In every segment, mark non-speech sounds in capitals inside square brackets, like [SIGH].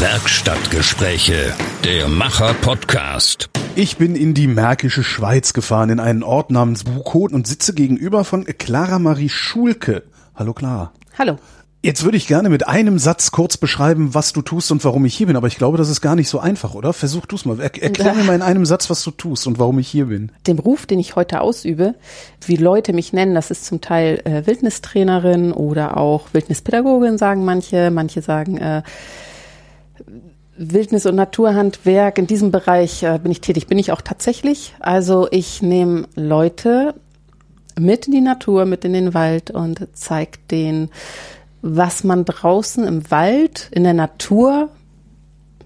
Werkstattgespräche, der Macher-Podcast. Ich bin in die märkische Schweiz gefahren, in einen Ort namens Buchot und sitze gegenüber von Clara Marie Schulke. Hallo Clara. Hallo. Jetzt würde ich gerne mit einem Satz kurz beschreiben, was du tust und warum ich hier bin, aber ich glaube, das ist gar nicht so einfach, oder? Versuch du es mal. Er erklär mir [LAUGHS] mal in einem Satz, was du tust und warum ich hier bin. Den Beruf, den ich heute ausübe, wie Leute mich nennen, das ist zum Teil äh, Wildnistrainerin oder auch Wildnispädagogin, sagen manche. Manche sagen äh, Wildnis- und Naturhandwerk. In diesem Bereich äh, bin ich tätig, bin ich auch tatsächlich. Also ich nehme Leute mit in die Natur, mit in den Wald und zeige denen, was man draußen im Wald, in der Natur,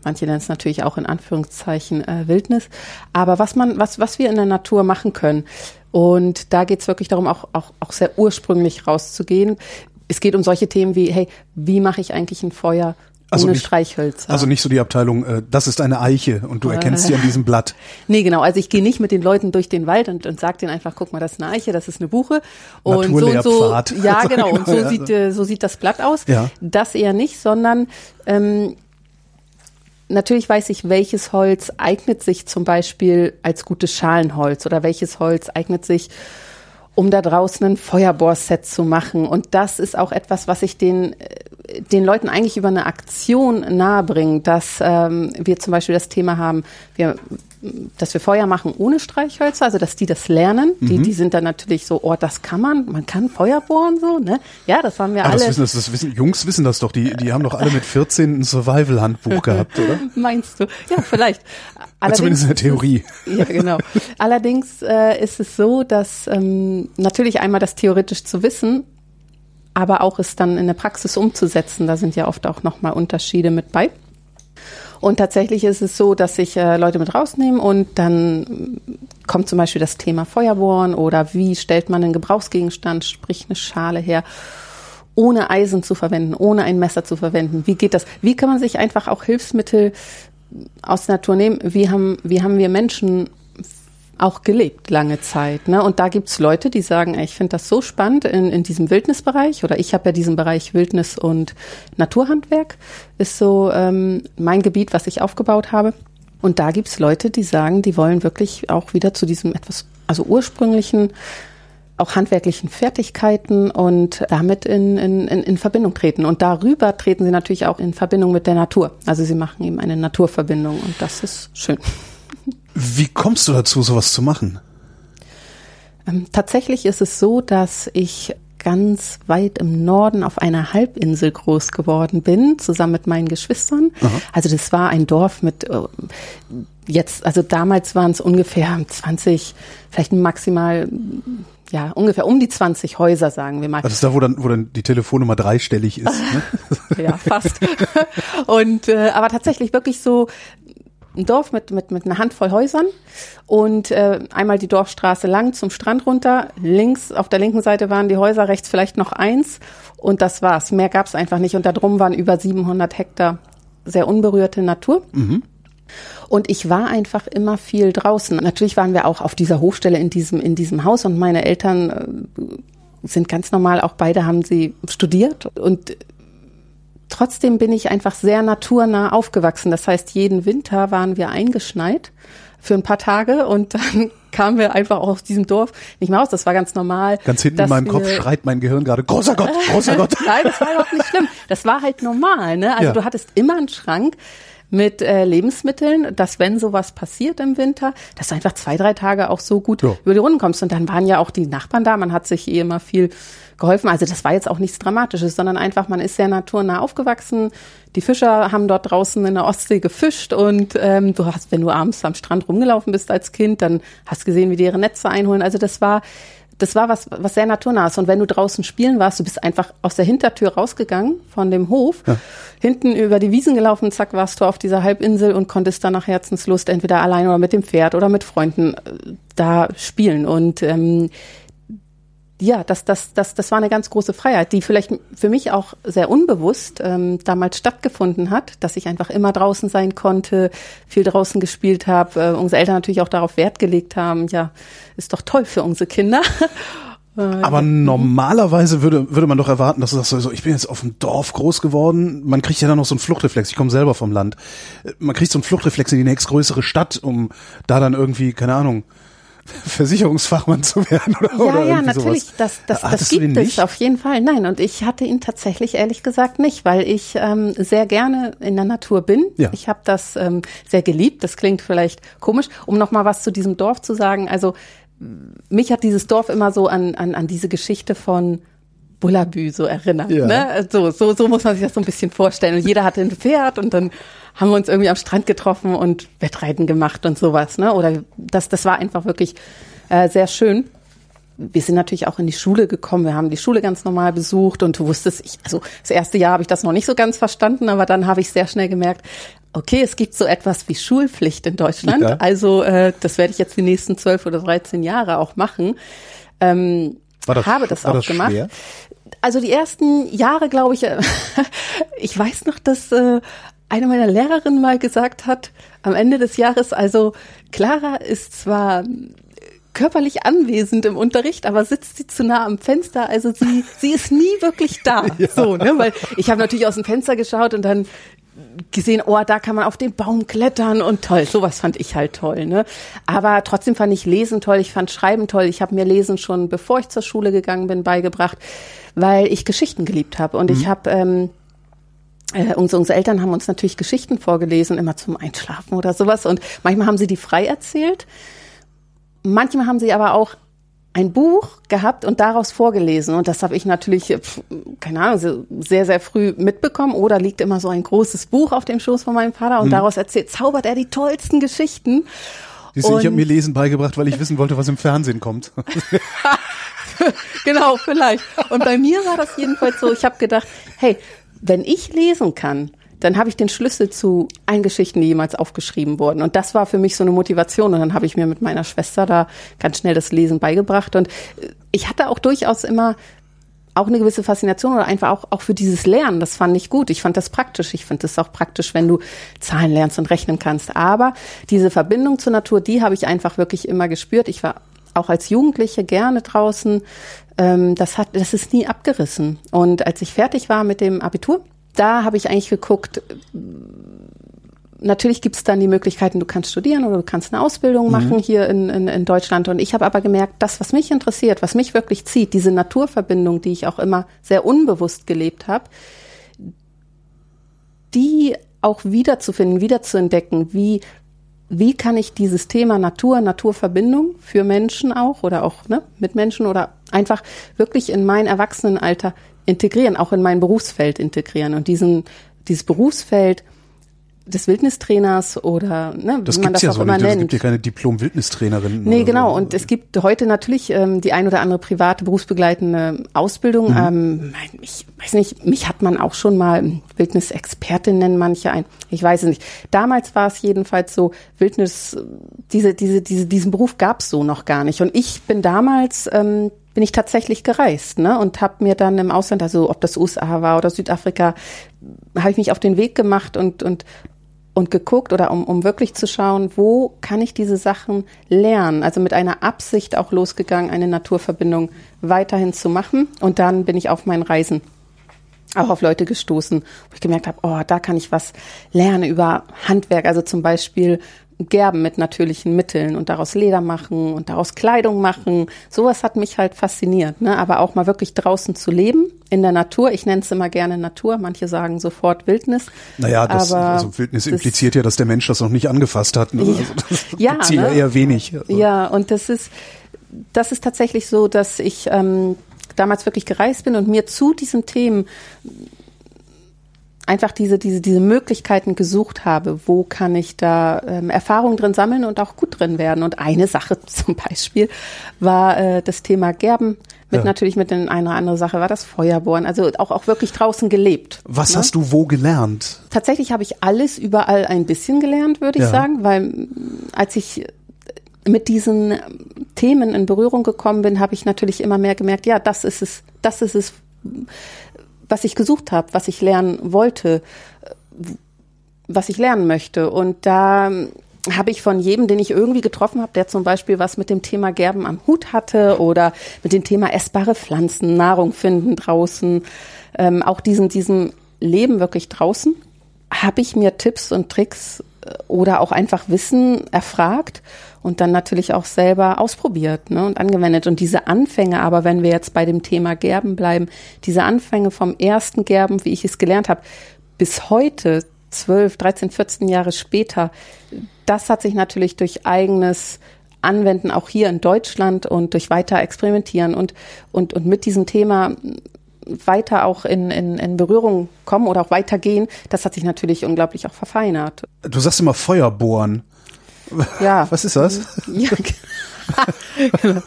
manche nennen es natürlich auch in Anführungszeichen äh, Wildnis, aber was man, was, was wir in der Natur machen können. Und da geht es wirklich darum, auch, auch, auch sehr ursprünglich rauszugehen. Es geht um solche Themen wie, hey, wie mache ich eigentlich ein Feuer Also ohne nicht- Streichhölzer? Also nicht so die Abteilung, äh, das ist eine Eiche und du erkennst sie an diesem Blatt. [LAUGHS] Nee, genau. Also ich gehe nicht mit den Leuten durch den Wald und, und sage denen einfach, guck mal, das ist eine Eiche, das ist eine Buche. Und so und so. [LAUGHS] Ja, genau. Und so sieht, äh, so sieht das Blatt aus. Ja. Das eher nicht, sondern ähm, natürlich weiß ich, welches Holz eignet sich zum Beispiel als gutes Schalenholz oder welches Holz eignet sich um da draußen ein Feuerbohrset zu machen. Und das ist auch etwas, was ich den, äh, den Leuten eigentlich über eine Aktion nahebringen, dass ähm, wir zum Beispiel das Thema haben, wir, dass wir Feuer machen ohne Streichhölzer, also dass die das lernen. Die, Mhm. die sind dann natürlich so, oh, das kann man, man kann Feuer bohren so, ne? Ja, das haben wir das alle. wissen, das, das wissen, Jungs wissen das doch, die, die haben doch alle mit 14 ein Survival-Handbuch [LAUGHS] gehabt, oder? Meinst du? Ja, vielleicht. [LAUGHS] zumindest in der Theorie. Ja, genau. Allerdings äh, ist es so, dass ähm, natürlich einmal das theoretisch zu wissen, aber auch es dann in der Praxis umzusetzen, da sind ja oft auch nochmal Unterschiede mit bei. Und tatsächlich ist es so, dass ich äh, Leute mit rausnehme und dann mm, kommt zum Beispiel das Thema Feuerbohren oder wie stellt man einen Gebrauchsgegenstand, sprich eine Schale her, ohne Eisen zu verwenden, ohne ein Messer zu verwenden. Wie geht das? Wie kann man sich einfach auch Hilfsmittel aus der Natur nehmen? Wie haben, wie haben wir Menschen auch gelebt lange Zeit. Ne? Und da gibt's Leute, die sagen, ey, ich finde das so spannend in, in diesem Wildnisbereich oder ich habe ja diesen Bereich Wildnis und Naturhandwerk, ist so ähm, mein Gebiet, was ich aufgebaut habe. Und da gibt's Leute, die sagen, die wollen wirklich auch wieder zu diesem etwas, also ursprünglichen, auch handwerklichen Fertigkeiten und damit in, in, in Verbindung treten. Und darüber treten sie natürlich auch in Verbindung mit der Natur. Also sie machen eben eine Naturverbindung und das ist schön. Wie kommst du dazu, sowas zu machen? Ähm, tatsächlich ist es so, dass ich ganz weit im Norden auf einer Halbinsel groß geworden bin, zusammen mit meinen Geschwistern. Also das war ein Dorf mit äh, jetzt, also damals waren es ungefähr 20, vielleicht maximal, ja, ungefähr um die 20 Häuser, sagen wir mal. Das ist da, wo dann, wo dann die Telefonnummer dreistellig ist. Ne? [LAUGHS] ja, fast. [LAUGHS] und äh, aber tatsächlich wirklich so ein Dorf mit mit mit einer Handvoll Häusern und äh, einmal die Dorfstraße lang zum Strand runter. Links auf der linken Seite waren die Häuser, rechts vielleicht noch eins und das war's. Mehr gab's einfach nicht und da drum waren über 700 Hektar sehr unberührte Natur. Und ich war einfach immer viel draußen. Natürlich waren wir auch auf dieser Hofstelle in diesem, in diesem Haus und meine Eltern äh, sind ganz normal, auch beide haben sie studiert und trotzdem bin ich einfach sehr naturnah aufgewachsen. Das heißt, jeden Winter waren wir eingeschneit für ein paar Tage und dann [LAUGHS] kamen wir einfach auch aus diesem Dorf nicht mehr raus. Das war ganz normal. Ganz hinten in meinem Kopf schreit mein Gehirn gerade, großer Gott, [LAUGHS] großer Gott. Nein, das war überhaupt nicht schlimm. Das war halt normal. Ne? Also Ja. du hattest immer einen Schrank mit äh, Lebensmitteln, dass wenn sowas passiert im Winter, dass du einfach zwei, drei Tage auch so gut Ja. über die Runden kommst. Und dann waren ja auch die Nachbarn da, man hat sich eh immer viel geholfen. Also das war jetzt auch nichts Dramatisches, sondern einfach, man ist sehr naturnah aufgewachsen. Die Fischer haben dort draußen in der Ostsee gefischt und ähm, du hast, wenn du abends am Strand rumgelaufen bist als Kind, dann hast gesehen, wie die ihre Netze einholen. Also das war das war was, was sehr naturnah ist. Und wenn du draußen spielen warst, du bist einfach aus der Hintertür rausgegangen von dem Hof, hinten über die Wiesen gelaufen, zack, warst du auf dieser Halbinsel und konntest dann nach Herzenslust entweder allein oder mit dem Pferd oder mit Freunden äh, da spielen. Und ähm, ja, das, das, das, das war eine ganz große Freiheit, die vielleicht für mich auch sehr unbewusst ähm, damals stattgefunden hat, dass ich einfach immer draußen sein konnte, viel draußen gespielt habe, äh, unsere Eltern natürlich auch darauf Wert gelegt haben, ja, ist doch toll für unsere Kinder. [LAUGHS] Aber normalerweise würde, würde man doch erwarten, dass du sagst, so, ich bin jetzt auf dem Dorf groß geworden. Man kriegt ja dann noch so einen Fluchtreflex. Ich komme selber vom Land. Man kriegt so einen Fluchtreflex in die nächstgrößere Stadt, um da dann irgendwie, keine Ahnung, [LAUGHS] Versicherungsfachmann zu werden oder, ja, oder ja, natürlich. Sowas. Das, das, das Hattest du gibt es auf jeden Fall. Nein, und ich hatte ihn tatsächlich ehrlich gesagt nicht, weil ich ähm, sehr gerne in der Natur bin. Ja. Ich habe das ähm, sehr geliebt. Das klingt vielleicht komisch, um noch mal was zu diesem Dorf zu sagen. Also mich hat dieses Dorf immer so an, an, an diese Geschichte von Bullabü so erinnert. Ja. Ne? So, so, so muss man sich das so ein bisschen vorstellen. Und jeder hatte ein Pferd und dann haben wir uns irgendwie am Strand getroffen und Wettreiten gemacht und sowas. Ne? Oder das, das war einfach wirklich äh, sehr schön. Wir sind natürlich auch in die Schule gekommen. Wir haben die Schule ganz normal besucht und du wusstest, ich, also das erste Jahr habe ich das noch nicht so ganz verstanden, aber dann habe ich sehr schnell gemerkt, okay, es gibt so etwas wie Schulpflicht in Deutschland. Ja. Also äh, das werde ich jetzt die nächsten zwölf oder dreizehn Jahre auch machen. Ähm, War das- habe das auch das gemacht. schwer? Also die ersten Jahre, glaube ich, äh, [LAUGHS] ich weiß noch, dass äh, eine meiner Lehrerinnen mal gesagt hat, am Ende des Jahres, also Clara ist zwar körperlich anwesend im Unterricht, aber sitzt sie zu nah am Fenster, also sie, sie ist nie wirklich da. [LAUGHS] So, ne? Weil ich habe natürlich aus dem Fenster geschaut und dann gesehen, oh, da kann man auf den Baum klettern und toll, sowas fand ich halt toll, ne? Aber trotzdem fand ich Lesen toll, ich fand Schreiben toll. Ich habe mir Lesen schon, bevor ich zur Schule gegangen bin, beigebracht, weil ich Geschichten geliebt habe und ich habe ähm, äh, unsere, unsere Eltern haben uns natürlich Geschichten vorgelesen, immer zum Einschlafen oder sowas. Und manchmal haben sie die frei erzählt. Manchmal haben sie aber auch ein Buch gehabt und daraus vorgelesen. Und das habe ich natürlich, äh, keine Ahnung, sehr, sehr früh mitbekommen. Oder liegt immer so ein großes Buch auf dem Schoß von meinem Vater und daraus erzählt, zaubert er die tollsten Geschichten. Siehst du, ich habe Und- mir Lesen beigebracht, weil ich wissen wollte, was im Fernsehen kommt. [LAUGHS] [LAUGHS] genau, vielleicht. Und bei mir war das jedenfalls so, ich habe gedacht, hey, wenn ich lesen kann, dann habe ich den Schlüssel zu allen Geschichten, die jemals aufgeschrieben wurden. Und das war für mich so eine Motivation. Und dann habe ich mir mit meiner Schwester da ganz schnell das Lesen beigebracht. Und äh, ich hatte auch durchaus immer auch eine gewisse Faszination oder einfach auch, auch für dieses Lernen. Das fand ich gut. Ich fand das praktisch. Ich finde das auch praktisch, wenn du Zahlen lernst und rechnen kannst. Aber diese Verbindung zur Natur, die habe ich einfach wirklich immer gespürt. Ich war auch als Jugendliche gerne draußen. Ähm, das hat, das ist nie abgerissen. Und als ich fertig war mit dem Abitur, da habe ich eigentlich geguckt, natürlich gibt es dann die Möglichkeiten, du kannst studieren oder du kannst eine Ausbildung machen hier in, in, in Deutschland. Und ich habe aber gemerkt, das, was mich interessiert, was mich wirklich zieht, diese Naturverbindung, die ich auch immer sehr unbewusst gelebt habe, die auch wiederzufinden, wiederzuentdecken, wie wie kann ich dieses Thema Natur, Naturverbindung für Menschen auch oder auch ne, mit Menschen oder einfach wirklich in mein Erwachsenenalter integrieren, auch in mein Berufsfeld integrieren und diesen dieses Berufsfeld des Wildnistrainers oder ne, Das wie man das ja auch so immer nicht. Es nennt. gibt ja keine Diplom-Wildnistrainerin. Nee, genau. So. Und es gibt heute natürlich ähm, die ein oder andere private berufsbegleitende Ausbildung. Ähm, ich weiß nicht, mich hat man auch schon mal Wildnisexpertin nennen manche ein. Ich weiß es nicht. Damals war es jedenfalls so, Wildnis, äh, diese, diese, diese, diesen Beruf gab es so noch gar nicht. Und ich bin damals ähm, bin ich tatsächlich gereist ne, und habe mir dann im Ausland, also ob das USA war oder Südafrika, habe ich mich auf den Weg gemacht und, und und geguckt oder um, um wirklich zu schauen, wo kann ich diese Sachen lernen? Also mit einer Absicht auch losgegangen, eine Naturverbindung weiterhin zu machen. Und dann bin ich auf meinen Reisen auch auf Leute gestoßen, wo ich gemerkt habe, oh, da kann ich was lernen über Handwerk, also zum Beispiel Gerben mit natürlichen Mitteln und daraus Leder machen und daraus Kleidung machen. Sowas hat mich halt fasziniert, ne? aber auch mal wirklich draußen zu leben, in der Natur. Ich nenne es immer gerne Natur, manche sagen sofort Wildnis. Naja, das, aber also Wildnis das- impliziert ja, dass der Mensch das noch nicht angefasst hat. Ne? Ja. Also das [LAUGHS] Ja, ne? eher wenig. Also, Ja, und das ist, das ist tatsächlich so, dass ich ähm, damals wirklich gereist bin und mir zu diesen Themen einfach diese, diese, diese Möglichkeiten gesucht habe, wo kann ich da ähm, Erfahrungen drin sammeln und auch gut drin werden. Und eine Sache [LAUGHS] zum Beispiel war äh, das Thema Gerben. Mit Ja. natürlich mit den eine oder andere Sache war das Feuerbohren. Also auch, auch wirklich draußen gelebt. Was ne? hast du wo gelernt? Tatsächlich habe ich alles überall ein bisschen gelernt, würde ich Ja. sagen, weil mm, als ich mit diesen Themen in Berührung gekommen bin, habe ich natürlich immer mehr gemerkt, ja, das ist es, das ist es, was ich gesucht habe, was ich lernen wollte, was ich lernen möchte. Und da habe ich von jedem, den ich irgendwie getroffen habe, der zum Beispiel was mit dem Thema Gerben am Hut hatte oder mit dem Thema essbare Pflanzen, Nahrung finden draußen, ähm, auch diesen, diesem Leben wirklich draußen, habe ich mir Tipps und Tricks äh, oder auch einfach Wissen erfragt und dann natürlich auch selber ausprobiert ne, und angewendet. Und diese Anfänge, aber wenn wir jetzt bei dem Thema Gerben bleiben, diese Anfänge vom ersten Gerben, wie ich es gelernt habe, bis heute, 12, 13, 14 Jahre später, das hat sich natürlich durch eigenes Anwenden auch hier in Deutschland und durch weiter experimentieren und, und, und mit diesem Thema weiter auch in, in, in Berührung kommen oder auch weitergehen, das hat sich natürlich unglaublich auch verfeinert. Du sagst immer Feuerbohren. Ja. [LAUGHS] Was ist das? Ja, [LAUGHS] genau.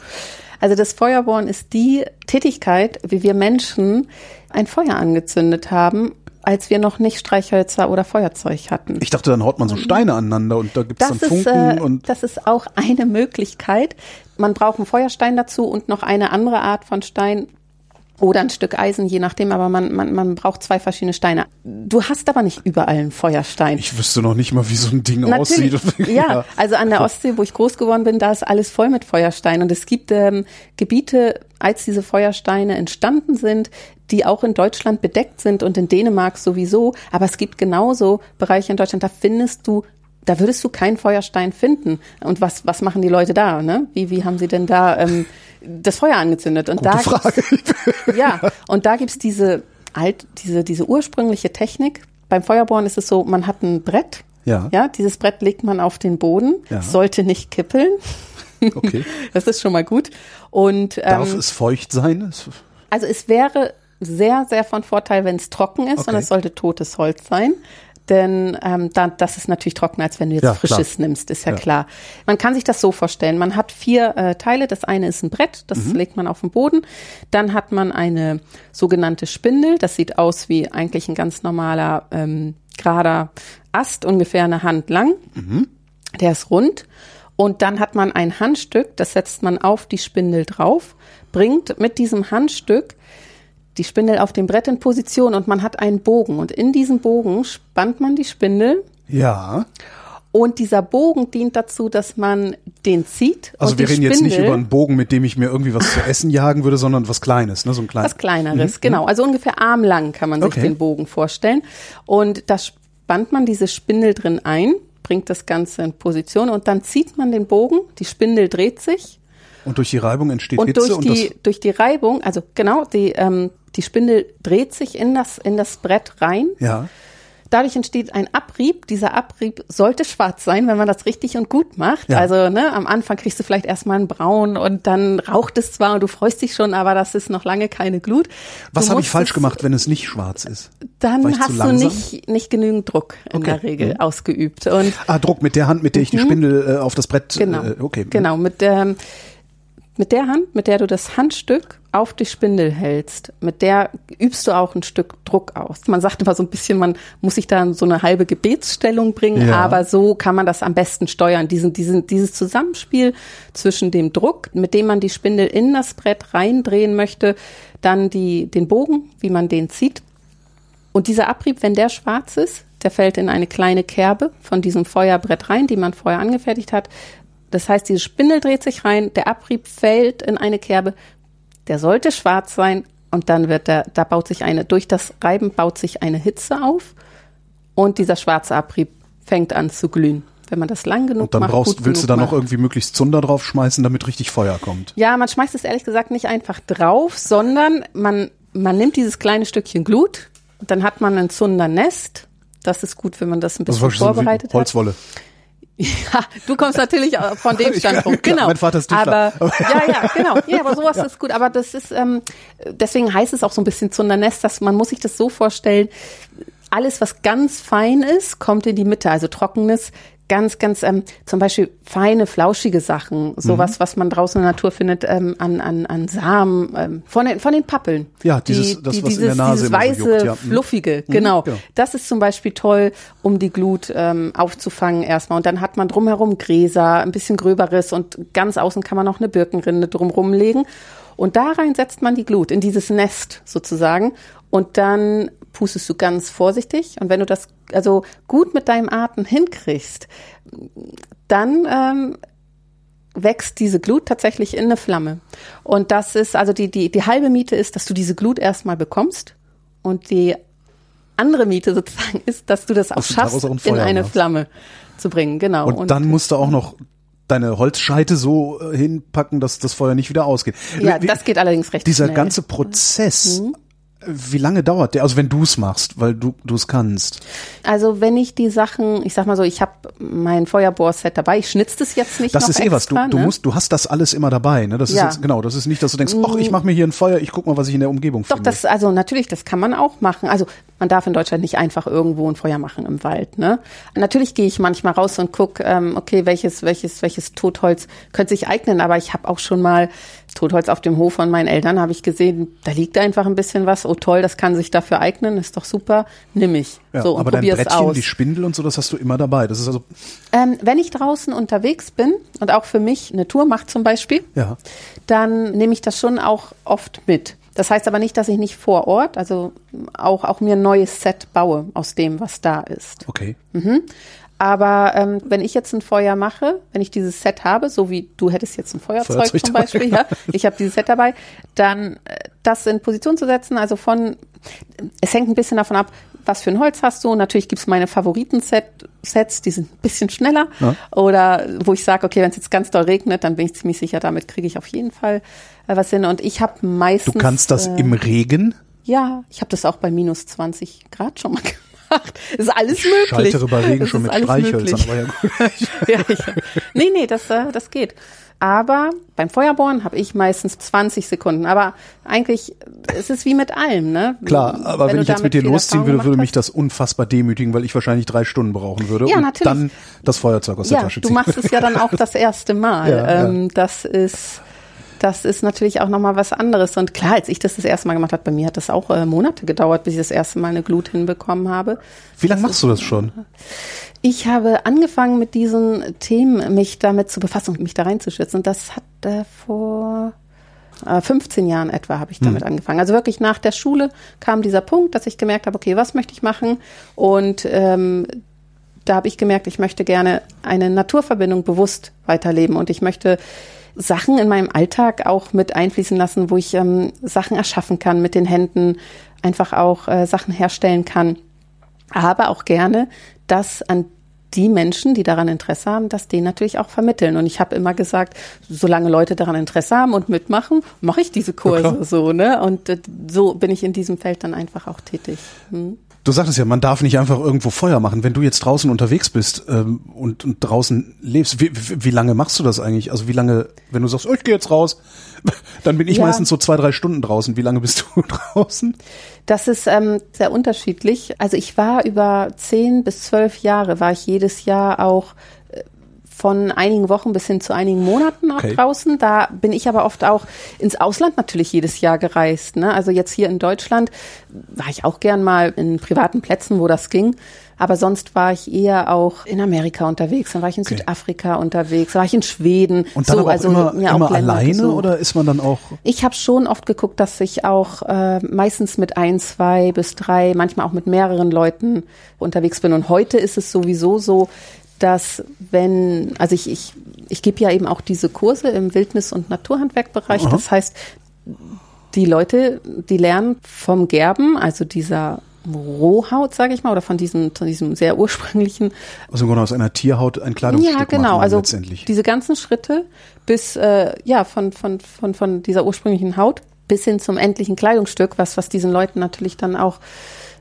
Also das Feuerbohren ist die Tätigkeit, wie wir Menschen ein Feuer angezündet haben, als wir noch nicht Streichhölzer oder Feuerzeug hatten. Ich dachte, dann haut man so Steine aneinander und da gibt es dann Das ist, Funken äh, und das ist auch eine Möglichkeit. Man braucht einen Feuerstein dazu und noch eine andere Art von Stein oder ein Stück Eisen, je nachdem, aber man, man, man braucht zwei verschiedene Steine. Du hast aber nicht überall einen Feuerstein. ich wüsste noch nicht mal, wie so ein Ding Natürlich, aussieht. [LAUGHS] ja, also an der Ostsee, wo ich groß geworden bin, da ist alles voll mit Feuersteinen. Und es gibt ähm, Gebiete, als diese Feuersteine entstanden sind, die auch in Deutschland bedeckt sind und in Dänemark sowieso. Aber es gibt genauso Bereiche in Deutschland, da findest du da würdest du keinen Feuerstein finden. Und was, was machen die Leute da? Ne? Wie, wie haben sie denn da ähm, das Feuer angezündet? Und Gute da Frage. Gibt's, [LAUGHS] ja, und da gibt's diese alt, diese, diese ursprüngliche Technik. Beim Feuerbohren ist es so, man hat ein Brett. Ja. Ja, dieses Brett legt man auf den Boden, Ja. sollte nicht kippeln. [LAUGHS] Okay. Das ist schon mal gut. Und Darf ähm, es feucht sein? Also es wäre sehr, sehr von Vorteil, wenn es trocken ist und Okay. es sollte totes Holz sein. Denn ähm, da, das ist natürlich trockener, als wenn du jetzt Ja, frisches klar. nimmst, ist ja, Ja. klar. Man kann sich das so vorstellen. Man hat vier äh, Teile. Das eine ist ein Brett, das Mhm. legt man auf den Boden. Dann hat man eine sogenannte Spindel. Das sieht aus wie eigentlich ein ganz normaler ähm, gerader Ast, ungefähr eine Hand lang. Mhm. Der ist rund. Und dann hat man ein Handstück, das setzt man auf die Spindel drauf, bringt mit diesem Handstück die Spindel auf dem Brett in Position und man hat einen Bogen. Und in diesem Bogen spannt man die Spindel Ja. und dieser Bogen dient dazu, dass man den zieht. Also und wir reden jetzt nicht Spindel- über einen Bogen, mit dem ich mir irgendwie was zu essen jagen würde, sondern was Kleines, ne? So ein kleines. Was kleineres, genau. Also ungefähr armlang kann man sich Okay. den Bogen vorstellen. Und da spannt man diese Spindel drin ein, bringt das Ganze in Position und dann zieht man den Bogen, die Spindel dreht sich Und durch die Reibung entsteht und Hitze durch und die, das. durch die Reibung, also genau, die, ähm, die Spindel dreht sich in das, in das Brett rein. Ja. Dadurch entsteht ein Abrieb. Dieser Abrieb sollte schwarz sein, wenn man das richtig und gut macht. Ja. Also ne, am Anfang kriegst du vielleicht erstmal einen Braun und dann raucht es zwar und du freust dich schon, aber das ist noch lange keine Glut. Was habe ich falsch gemacht, wenn es nicht schwarz ist? Dann hast du nicht, nicht genügend Druck in Okay. der Regel Mhm. ausgeübt. Und Ah, Druck mit der Hand, mit der ich die Spindel äh, auf das Brett. Mhm. Genau. Äh, okay. Genau, mit der, mit der Hand, mit der du das Handstück auf die Spindel hältst, mit der übst du auch ein Stück Druck aus. Man sagt immer so ein bisschen, man muss sich da in so eine halbe Gebetsstellung bringen, Ja. aber so kann man das am besten steuern. Diesen, diesen, dieses Zusammenspiel zwischen dem Druck, mit dem man die Spindel in das Brett reindrehen möchte, dann die, den Bogen, wie man den zieht, und dieser Abrieb, wenn der schwarz ist, der fällt in eine kleine Kerbe von diesem Feuerbrett rein, die man vorher angefertigt hat. Das heißt, diese Spindel dreht sich rein, der Abrieb fällt in eine Kerbe. Der sollte schwarz sein und dann wird der, da baut sich eine, durch das Reiben baut sich eine Hitze auf und dieser schwarze Abrieb fängt an zu glühen. Wenn man das lang genug Und dann macht, brauchst, willst du da noch macht. irgendwie möglichst Zunder drauf schmeißen, damit richtig Feuer kommt. Ja, man schmeißt es ehrlich gesagt nicht einfach drauf, sondern man, man nimmt dieses kleine Stückchen Glut, dann hat man ein Zundernest. Das ist gut, wenn man das ein bisschen war schon so vorbereitet hat. Holzwolle. Ja, du kommst natürlich auch von dem [LAUGHS] Standpunkt, genau. mein Vater ist Tischler. aber ja, ja, genau. Ja, aber sowas [LAUGHS] ist gut. Aber das ist ähm, deswegen heißt es auch so ein bisschen Zundernest, dass man muss sich das so vorstellen. Alles, was ganz fein ist, kommt in die Mitte. Also trockenes, ganz, ganz ähm, zum Beispiel feine, flauschige Sachen, sowas, Mhm. was man draußen in der Natur findet, ähm, an, an, an Samen, ähm, von den, von den Pappeln. Ja, dieses- das, was in der Nase dieses immer so weiße, juckt, ja. Mhm. fluffige, genau. genau. Das ist zum Beispiel toll, um die Glut ähm, aufzufangen erstmal. Und dann hat man drumherum Gräser, ein bisschen gröberes und ganz außen kann man noch eine Birkenrinde drumherum legen. Und da rein setzt man die Glut, in dieses Nest sozusagen. Und dann pustest du ganz vorsichtig. Und wenn du das also gut mit deinem Atem hinkriegst, dann ähm, wächst diese Glut tatsächlich in eine Flamme. Und das ist, also die, die, die halbe Miete ist, dass du diese Glut erstmal bekommst. Und die andere Miete sozusagen ist, dass du das auch daraus schaffst, ein in eine machst. Flamme zu bringen. Genau. Und, dann musst du auch noch deine Holzscheite so äh, hinpacken, dass das Feuer nicht wieder ausgeht. ja, Wie- das geht allerdings recht dieser schnell. Mhm. ganze Prozess, wie lange dauert der? Also wenn du es machst, weil du es kannst. Also wenn ich die Sachen, ich sag mal so, ich habe mein Feuerbohrset dabei, ich schnitze das jetzt nicht Das ist eh was. Du, extra, du ne? musst, du hast das alles immer dabei. Ne? Das ist Ja. jetzt, genau. Das ist nicht, dass du denkst, ach, ich mache mir hier ein Feuer, ich guck mal, was ich in der Umgebung Doch, finde. das, also natürlich, das kann man auch machen. Also man darf in Deutschland nicht einfach irgendwo ein Feuer machen im Wald. Ne? Natürlich gehe ich manchmal raus und guck, ähm, okay, welches, welches, welches Totholz könnte sich eignen, aber ich habe auch schon mal Totholz auf dem Hof von meinen Eltern, habe ich gesehen, da liegt einfach ein bisschen was. Oh toll, das kann sich dafür eignen, ist doch super, nimm ich. ja, so, und aber dein Brettchen, aus. die Spindel und so, das hast du immer dabei. Das ist also, Ähm, wenn ich draußen unterwegs bin und auch für mich eine Tour mache zum Beispiel, ja. dann nehme ich das schon auch oft mit. Das heißt aber nicht, dass ich nicht vor Ort, also auch, auch mir ein neues Set baue aus dem, was da ist. Okay. Aber ähm, wenn ich jetzt ein Feuer mache, wenn ich dieses Set habe, so wie du hättest jetzt ein Feuerzeug, Feuerzeug zum dabei, Beispiel, ja, ich habe dieses Set dabei, dann äh, das in Position zu setzen, also von, es hängt ein bisschen davon ab, was für ein Holz hast du. Natürlich gibt's meine Favoriten-Sets, die sind ein bisschen schneller. Ja. Oder wo ich sage, okay, wenn es jetzt ganz doll regnet, dann bin ich ziemlich sicher, damit kriege ich auf jeden Fall äh, was hin. Und ich habe meistens. Du kannst das äh, im Regen. ja, ich habe das auch bei minus 20 Grad schon mal [LAUGHS] gemacht. Ist alles Ich möglich. scheitere bei Regen schon mit Streichhölzern, aber ja gut. ja, ich, nee, nee, das, äh, das geht. Aber beim Feuerbohren habe ich meistens 20 Sekunden. Aber eigentlich, es ist wie mit allem, ne? Klar, aber wenn, du ich jetzt mit dir losziehen würde, würde mich das unfassbar demütigen, weil ich wahrscheinlich drei Stunden brauchen würde Ja, und natürlich. dann das Feuerzeug aus der Ja, Tasche du ziehen. machst es ja dann auch [LAUGHS] das erste Mal. Ja. ähm, Das ist, das ist natürlich auch nochmal was anderes. Und klar, als ich das das erste Mal gemacht habe, bei mir hat das auch äh, Monate gedauert, bis ich das erste Mal eine Glut hinbekommen habe. Wie lange machst du das schon? Ich habe angefangen mit diesen Themen, mich damit zu befassen und mich da reinzuschützen. Und das hat äh, vor äh, 15 Jahren etwa habe ich damit angefangen. Also wirklich nach der Schule kam dieser Punkt, dass ich gemerkt habe, okay, was möchte ich machen? Und ähm, da habe ich gemerkt, ich möchte gerne eine Naturverbindung bewusst weiterleben und ich möchte Sachen in meinem Alltag auch mit einfließen lassen, wo ich ähm, Sachen erschaffen kann mit den Händen, einfach auch äh, Sachen herstellen kann, aber auch gerne das an die Menschen, die daran Interesse haben, dass denen natürlich auch vermitteln. Und ich habe immer gesagt, solange Leute daran Interesse haben und mitmachen, mache ich diese Kurse so, ne? Und äh, so bin ich in diesem Feld dann einfach auch tätig. Hm. Du sagtest ja, man darf nicht einfach irgendwo Feuer machen. Wenn du jetzt draußen unterwegs bist ähm, und, und draußen lebst, wie, wie, wie lange machst du das eigentlich? Also wie lange, wenn du sagst, oh, ich gehe jetzt raus, [LAUGHS] dann bin ich Ja. meistens so zwei, drei Stunden draußen. Wie lange bist [LAUGHS] du draußen? Das ist ähm, sehr unterschiedlich. Also ich war über zehn bis zwölf Jahre, war ich jedes Jahr auch von einigen Wochen bis hin zu einigen Monaten auch Okay. draußen. Da bin ich aber oft auch ins Ausland natürlich jedes Jahr gereist. Ne? Also jetzt hier in Deutschland war ich auch gern mal in privaten Plätzen, wo das ging. Aber sonst war ich eher auch in Amerika unterwegs, dann war ich in Okay. Südafrika unterwegs, dann war ich in Schweden. Und dann so, also immer, auch immer alleine gesucht. oder ist man dann auch? Ich habe schon oft geguckt, dass ich auch äh, meistens mit ein, zwei bis drei, manchmal auch mit mehreren Leuten unterwegs bin. Und heute ist es sowieso so, dass wenn, also ich, ich, ich gebe ja eben auch diese Kurse im Wildnis- und Naturhandwerkbereich. Aha. Das heißt, die Leute, die lernen vom Gerben, also dieser Rohhaut, sage ich mal, oder von diesem, von diesem sehr ursprünglichen Also Grunde aus einer Tierhaut ein Kleidungsstück ja, genau. Also diese ganzen Schritte bis äh, ja von von von von dieser ursprünglichen Haut bis hin zum endlichen Kleidungsstück, was was diesen Leuten natürlich dann auch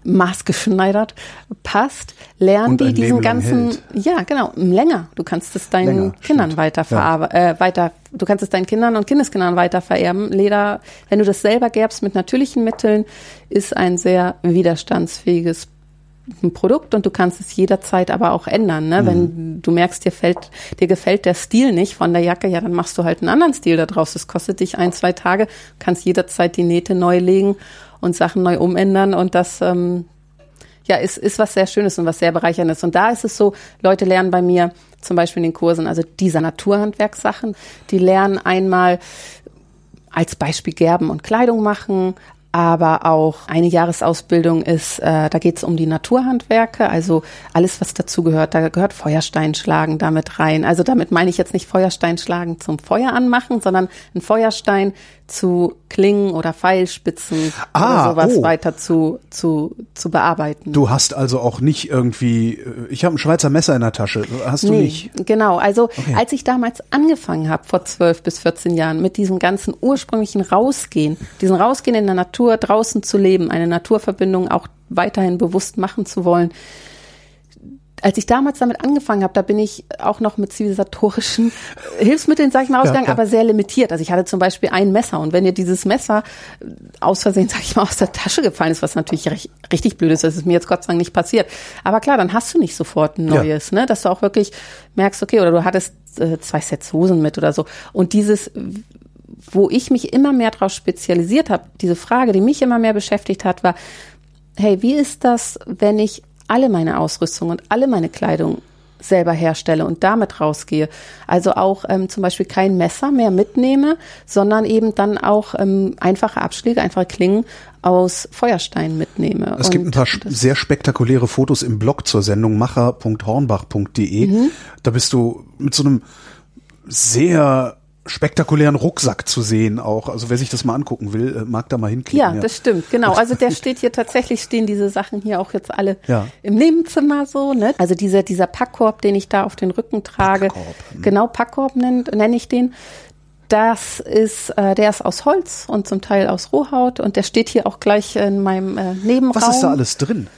maßgeschneidert passt, lernen die diesen Leben ganzen ja genau länger. Du kannst es deinen Länger, Kindern weiter Ja. äh, weiter. Du kannst es deinen Kindern und Kindeskindern weiter vererben. Leder, wenn du das selber gerbst mit natürlichen Mitteln, ist ein sehr widerstandsfähiges Produkt und du kannst es jederzeit aber auch ändern. Ne? Mhm. Wenn du merkst, dir fällt, dir gefällt der Stil nicht von der Jacke, ja, dann machst du halt einen anderen Stil da draus. Das kostet dich ein, zwei Tage, kannst jederzeit die Nähte neu legen und Sachen neu umändern und das ähm, ja, ist, ist was sehr Schönes und was sehr Bereicherndes. Und da ist es so, Leute lernen bei mir zum Beispiel in den Kursen, also dieser Naturhandwerkssachen, die lernen einmal als Beispiel Gerben und Kleidung machen, aber auch eine Jahresausbildung ist, äh, da geht es um die Naturhandwerke, also alles, was dazu gehört. Da gehört Feuersteinschlagen damit rein. Also damit meine ich jetzt nicht Feuersteinschlagen zum Feuer anmachen, sondern ein Feuerstein zu Klingen oder Pfeilspitzen Ah, oder sowas oh. weiter zu, zu, zu bearbeiten. Du hast also auch nicht irgendwie, äh, ich habe ein Schweizer Messer in der Tasche. Hast du Nee, nicht? Genau, also als ich damals angefangen habe, vor 12 bis 14 Jahren, mit diesem ganzen ursprünglichen Rausgehen, diesen Rausgehen in der Natur, draußen zu leben, eine Naturverbindung auch weiterhin bewusst machen zu wollen, als ich damals damit angefangen habe, da bin ich auch noch mit zivilisatorischen [LAUGHS] Hilfsmitteln, sag ich mal, ausgegangen, ja. aber sehr limitiert. Also ich hatte zum Beispiel ein Messer und wenn ihr dieses Messer aus Versehen, [LAUGHS] sag ich mal, aus der Tasche gefallen ist, was natürlich recht, richtig blöd ist, das ist mir jetzt Gott sei Dank nicht passiert. Aber klar, dann hast du nicht sofort ein Ja. neues, ne? Dass du auch wirklich merkst, okay, oder du hattest äh, zwei Sets Hosen mit oder so. Und dieses, wo ich mich immer mehr darauf spezialisiert habe, diese Frage, die mich immer mehr beschäftigt hat, war, hey, wie ist das, wenn ich alle meine Ausrüstung und alle meine Kleidung selber herstelle und damit rausgehe. Also auch ähm, zum Beispiel kein Messer mehr mitnehme, sondern eben dann auch ähm, einfache Abschläge, einfache Klingen aus Feuerstein mitnehme. Es gibt ein paar sehr spektakuläre Fotos im Blog zur Sendung macher.hornbach.de. Mhm. Da bist du mit so einem sehr spektakulären Rucksack zu sehen auch. Also wer sich das mal angucken will, äh, mag da mal hinklicken. Ja, das stimmt, genau. Also der [LAUGHS] steht hier tatsächlich, stehen diese Sachen hier auch jetzt alle Ja. im Nebenzimmer so, ne? Also dieser, dieser Packkorb, den ich da auf den Rücken trage. Packkorb, hm. Genau, Packkorb nenne nenn ich den. Das ist, äh, der ist aus Holz und zum Teil aus Rohhaut und der steht hier auch gleich in meinem äh, Nebenraum. Was ist da alles drin?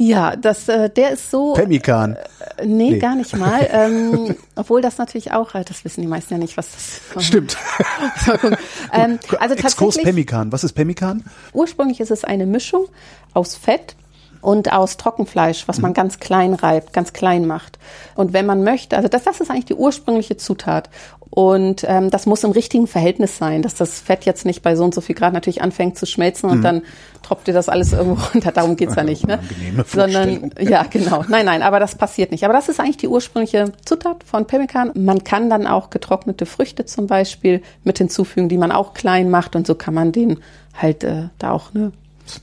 Ja, das, äh, der ist so. Pemmikan. Äh, nee, Nee. gar nicht mal. [LAUGHS] ähm, obwohl das natürlich auch, äh, das wissen die meisten ja nicht, was das Stimmt. [LAUGHS] Mal gucken. ähm, also Exkurs tatsächlich, Pemmikan. Was ist Pemmikan? ursprünglich ist es eine Mischung aus Fett und aus Trockenfleisch, was Mhm. man ganz klein reibt, ganz klein macht. Und wenn man möchte, also das, das ist eigentlich die ursprüngliche Zutat. Und ähm, das muss im richtigen Verhältnis sein, dass das Fett jetzt nicht bei so und so viel Grad natürlich anfängt zu schmelzen und dann tropft dir das alles irgendwo [LAUGHS] runter. Darum geht's ja nicht. Ne? Mhm. Sondern, ja, genau. Nein, nein, aber das passiert nicht. Aber das ist eigentlich die ursprüngliche Zutat von Pemmikan. Man kann dann auch getrocknete Früchte zum Beispiel mit hinzufügen, die man auch klein macht und so kann man denen halt äh, da auch ne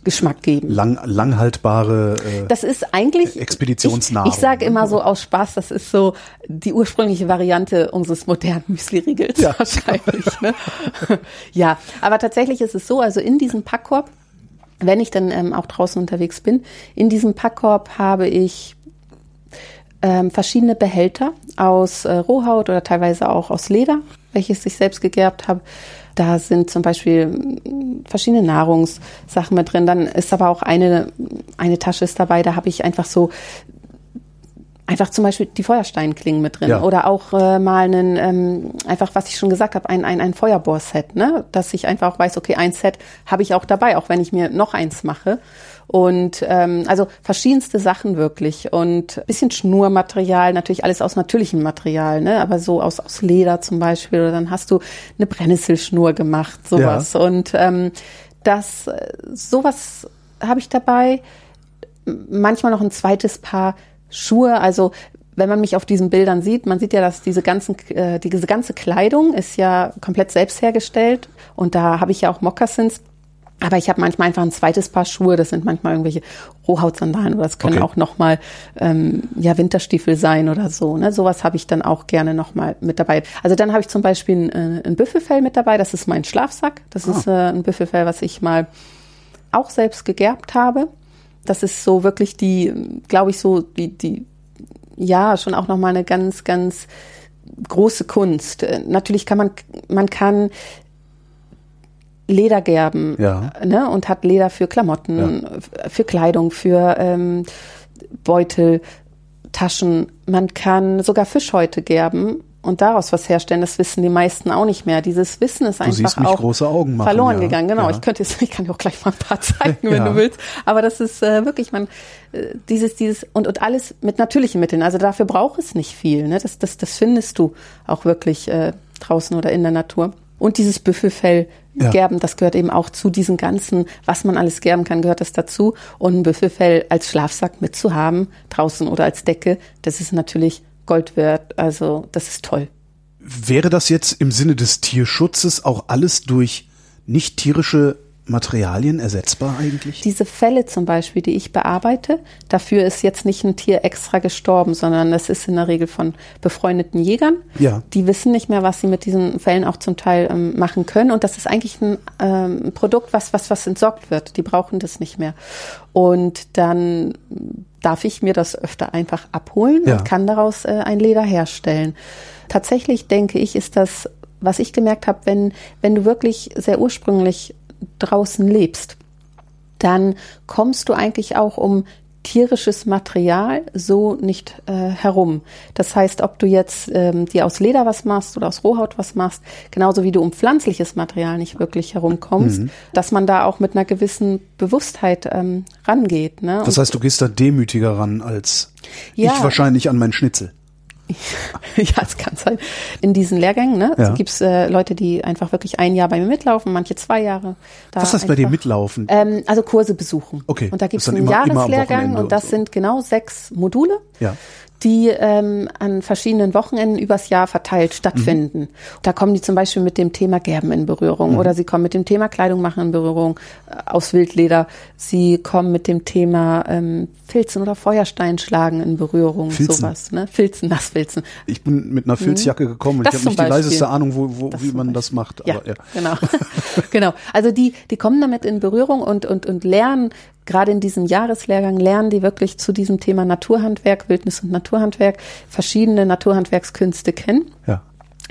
Geschmack geben. Lang, langhaltbare. Äh, Das ist eigentlich Expeditionsnahrung, Ich, ich sage ne? immer so aus Spaß, das ist so die ursprüngliche Variante unseres modernen Müsli-Riegels Ja. wahrscheinlich. Ne? [LAUGHS] ja, aber tatsächlich ist es so, also in diesem Packkorb, wenn ich dann ähm, auch draußen unterwegs bin, in diesem Packkorb habe ich ähm, verschiedene Behälter aus äh, Rohhaut oder teilweise auch aus Leder, welches ich selbst gegerbt habe. Da sind zum Beispiel verschiedene Nahrungssachen mit drin. Dann ist aber auch eine, eine Tasche ist dabei, da habe ich einfach so einfach zum Beispiel die Feuersteinklingen mit drin Ja. oder auch äh, mal einen, ähm, einfach was ich schon gesagt habe, ein, ein, ein Feuerbohrset, ne? dass ich einfach auch weiß, okay, ein Set habe ich auch dabei, auch wenn ich mir noch eins mache. Und ähm, also verschiedenste Sachen wirklich und bisschen Schnurmaterial, natürlich alles aus natürlichem Material, ne? aber so aus, aus Leder zum Beispiel oder dann hast du eine Brennnesselschnur gemacht, sowas. Und ähm, das, sowas habe ich dabei manchmal noch ein zweites Paar Schuhe. Also wenn man mich auf diesen Bildern sieht, man sieht ja, dass diese ganzen, äh, diese ganze Kleidung ist ja komplett selbst hergestellt und da habe ich ja auch Moccasins. Aber ich habe manchmal einfach ein zweites Paar Schuhe. Das sind manchmal irgendwelche Rohhautsandalen oder das können Okay. auch nochmal ähm, ja Winterstiefel sein oder so. Ne? Sowas habe ich dann auch gerne nochmal mit dabei. Also dann habe ich zum Beispiel ein, äh, ein Büffelfell mit dabei. Das ist mein Schlafsack. Das ist äh, ein Büffelfell, was ich mal auch selbst gegerbt habe. Das ist so wirklich die, glaube ich, so die, die, ja, schon auch nochmal eine ganz, ganz große Kunst. Äh, Natürlich kann man, man kann Leder gerben Ja. ne, und hat Leder für Klamotten, f- für Kleidung, für ähm, Beutel, Taschen. Man kann sogar Fischhäute gerben und daraus was herstellen. Das wissen die meisten auch nicht mehr. Dieses Wissen ist Du einfach auch große Augen machen, verloren ja. gegangen. Genau. Ja. Ich könnte jetzt, [LAUGHS] ich kann dir auch gleich mal ein paar zeigen, wenn Ja. du willst. Aber das ist äh, wirklich, man äh, dieses, dieses und und alles mit natürlichen Mitteln. Also dafür braucht es nicht viel. Ne? Das, das, das findest du auch wirklich äh, draußen oder in der Natur. Und dieses Büffelfell Ja. gerben, das gehört eben auch zu diesen ganzen, was man alles gerben kann, gehört das dazu. Und ein Büffelfell als Schlafsack mitzuhaben, draußen oder als Decke, das ist natürlich Gold wert. Also das ist toll. Wäre das jetzt im Sinne des Tierschutzes auch alles durch nicht tierische Materialien ersetzbar eigentlich? Diese Fälle zum Beispiel, die ich bearbeite, dafür ist jetzt nicht ein Tier extra gestorben, sondern das ist in der Regel von befreundeten Jägern. Ja. Die wissen nicht mehr, was sie mit diesen Fällen auch zum Teil ähm, machen können. Und das ist eigentlich ein ähm, Produkt, was, was, was entsorgt wird. Die brauchen das nicht mehr. Und dann darf ich mir das öfter einfach abholen Ja. und kann daraus äh, ein Leder herstellen. Tatsächlich denke ich, ist das, was ich gemerkt habe, wenn, wenn du wirklich sehr ursprünglich draußen lebst, dann kommst du eigentlich auch um tierisches Material so nicht äh, herum. Das heißt, ob du jetzt ähm, dir aus Leder was machst oder aus Rohhaut was machst, genauso wie du um pflanzliches Material nicht wirklich herumkommst, dass man da auch mit einer gewissen Bewusstheit ähm, rangeht. Ne? Das heißt, du gehst da demütiger ran als Ja. ich wahrscheinlich an mein Schnitzel. [LAUGHS] ja, es kann sein. In diesen Lehrgängen ne, Ja. gibt es äh, Leute, die einfach wirklich ein Jahr bei mir mitlaufen, manche zwei Jahre. Da Was heißt bei dir mitlaufen? Ähm, also Kurse besuchen. Okay, Und da gibt es einen immer- immer Jahreslehrgang Wochenende und das und so. sind genau sechs Module. Ja. Die ähm, an verschiedenen Wochenenden übers Jahr verteilt stattfinden. Mhm. Da kommen die zum Beispiel mit dem Thema Gerben in Berührung oder sie kommen mit dem Thema Kleidung machen in Berührung äh, aus Wildleder. Sie kommen mit dem Thema ähm, Filzen oder Feuerstein schlagen in Berührung, Filzen. sowas. Ne? Filzen, Nassfilzen. Ich bin mit einer Filzjacke gekommen und Mhm. Das ich habe nicht die Beispiel. leiseste Ahnung, wo, wo, Das wie man das macht. Ja, Aber, ja. genau. [LAUGHS] genau. Also die, die kommen damit in Berührung und, und, und lernen, gerade in diesem Jahreslehrgang lernen die wirklich zu diesem Thema Naturhandwerk, Wildnis und Naturhandwerk, verschiedene Naturhandwerkskünste kennen ja.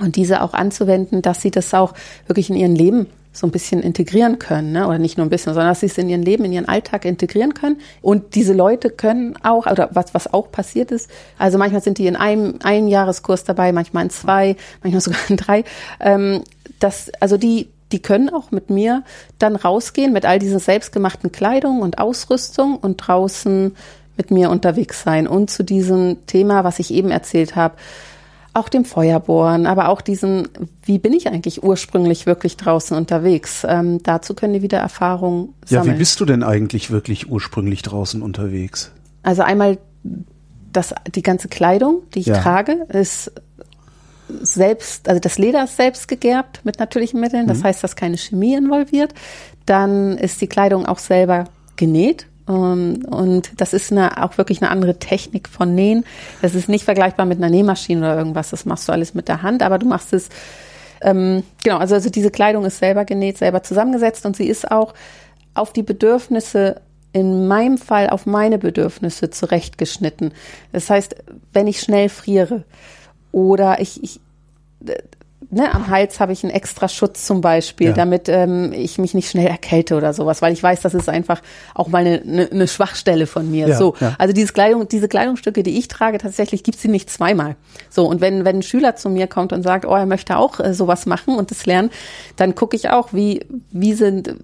und diese auch anzuwenden, dass sie das auch wirklich in ihren Leben so ein bisschen integrieren können, ne? oder nicht nur ein bisschen, sondern dass sie es in ihren Leben, in ihren Alltag integrieren können. Und diese Leute können auch, oder was, was auch passiert ist, also manchmal sind die in einem, einem Jahreskurs dabei, manchmal in zwei, manchmal sogar in drei, ähm, das, also die, die können auch mit mir dann rausgehen mit all diesen selbstgemachten Kleidung und Ausrüstung und draußen mit mir unterwegs sein und zu diesem Thema, was ich eben erzählt habe, auch dem Feuerbohren, aber auch diesen, wie bin ich eigentlich ursprünglich wirklich draußen unterwegs? Ähm, dazu können die wieder Erfahrung ja, sammeln. wie bist du denn eigentlich wirklich ursprünglich draußen unterwegs? also einmal das, die ganze Kleidung, die ich Ja. trage, ist selbst, also das Leder ist selbst gegerbt mit natürlichen Mitteln, das heißt, dass keine Chemie involviert. Dann ist die Kleidung auch selber genäht. Ähm, Und das ist eine, auch wirklich eine andere Technik von Nähen. Das ist nicht vergleichbar mit einer Nähmaschine oder irgendwas. Das machst du alles mit der Hand, aber du machst es ähm, genau, also, also diese Kleidung ist selber genäht, selber zusammengesetzt und sie ist auch auf die Bedürfnisse, in meinem Fall auf meine Bedürfnisse zurechtgeschnitten. Das heißt, wenn ich schnell friere oder ich, ich äh, ne, am Hals habe ich einen extra Schutz zum Beispiel, Ja. damit ähm, ich mich nicht schnell erkälte oder sowas, weil ich weiß, das ist einfach auch mal eine, eine, eine Schwachstelle von mir. Ja, so, ja. also dieses Kleidung, diese Kleidungsstücke, die ich trage, tatsächlich gibt's sie nicht zweimal. So und wenn wenn ein Schüler zu mir kommt und sagt, oh, er möchte auch äh, sowas machen und das lernen, dann gucke ich auch, wie wie sind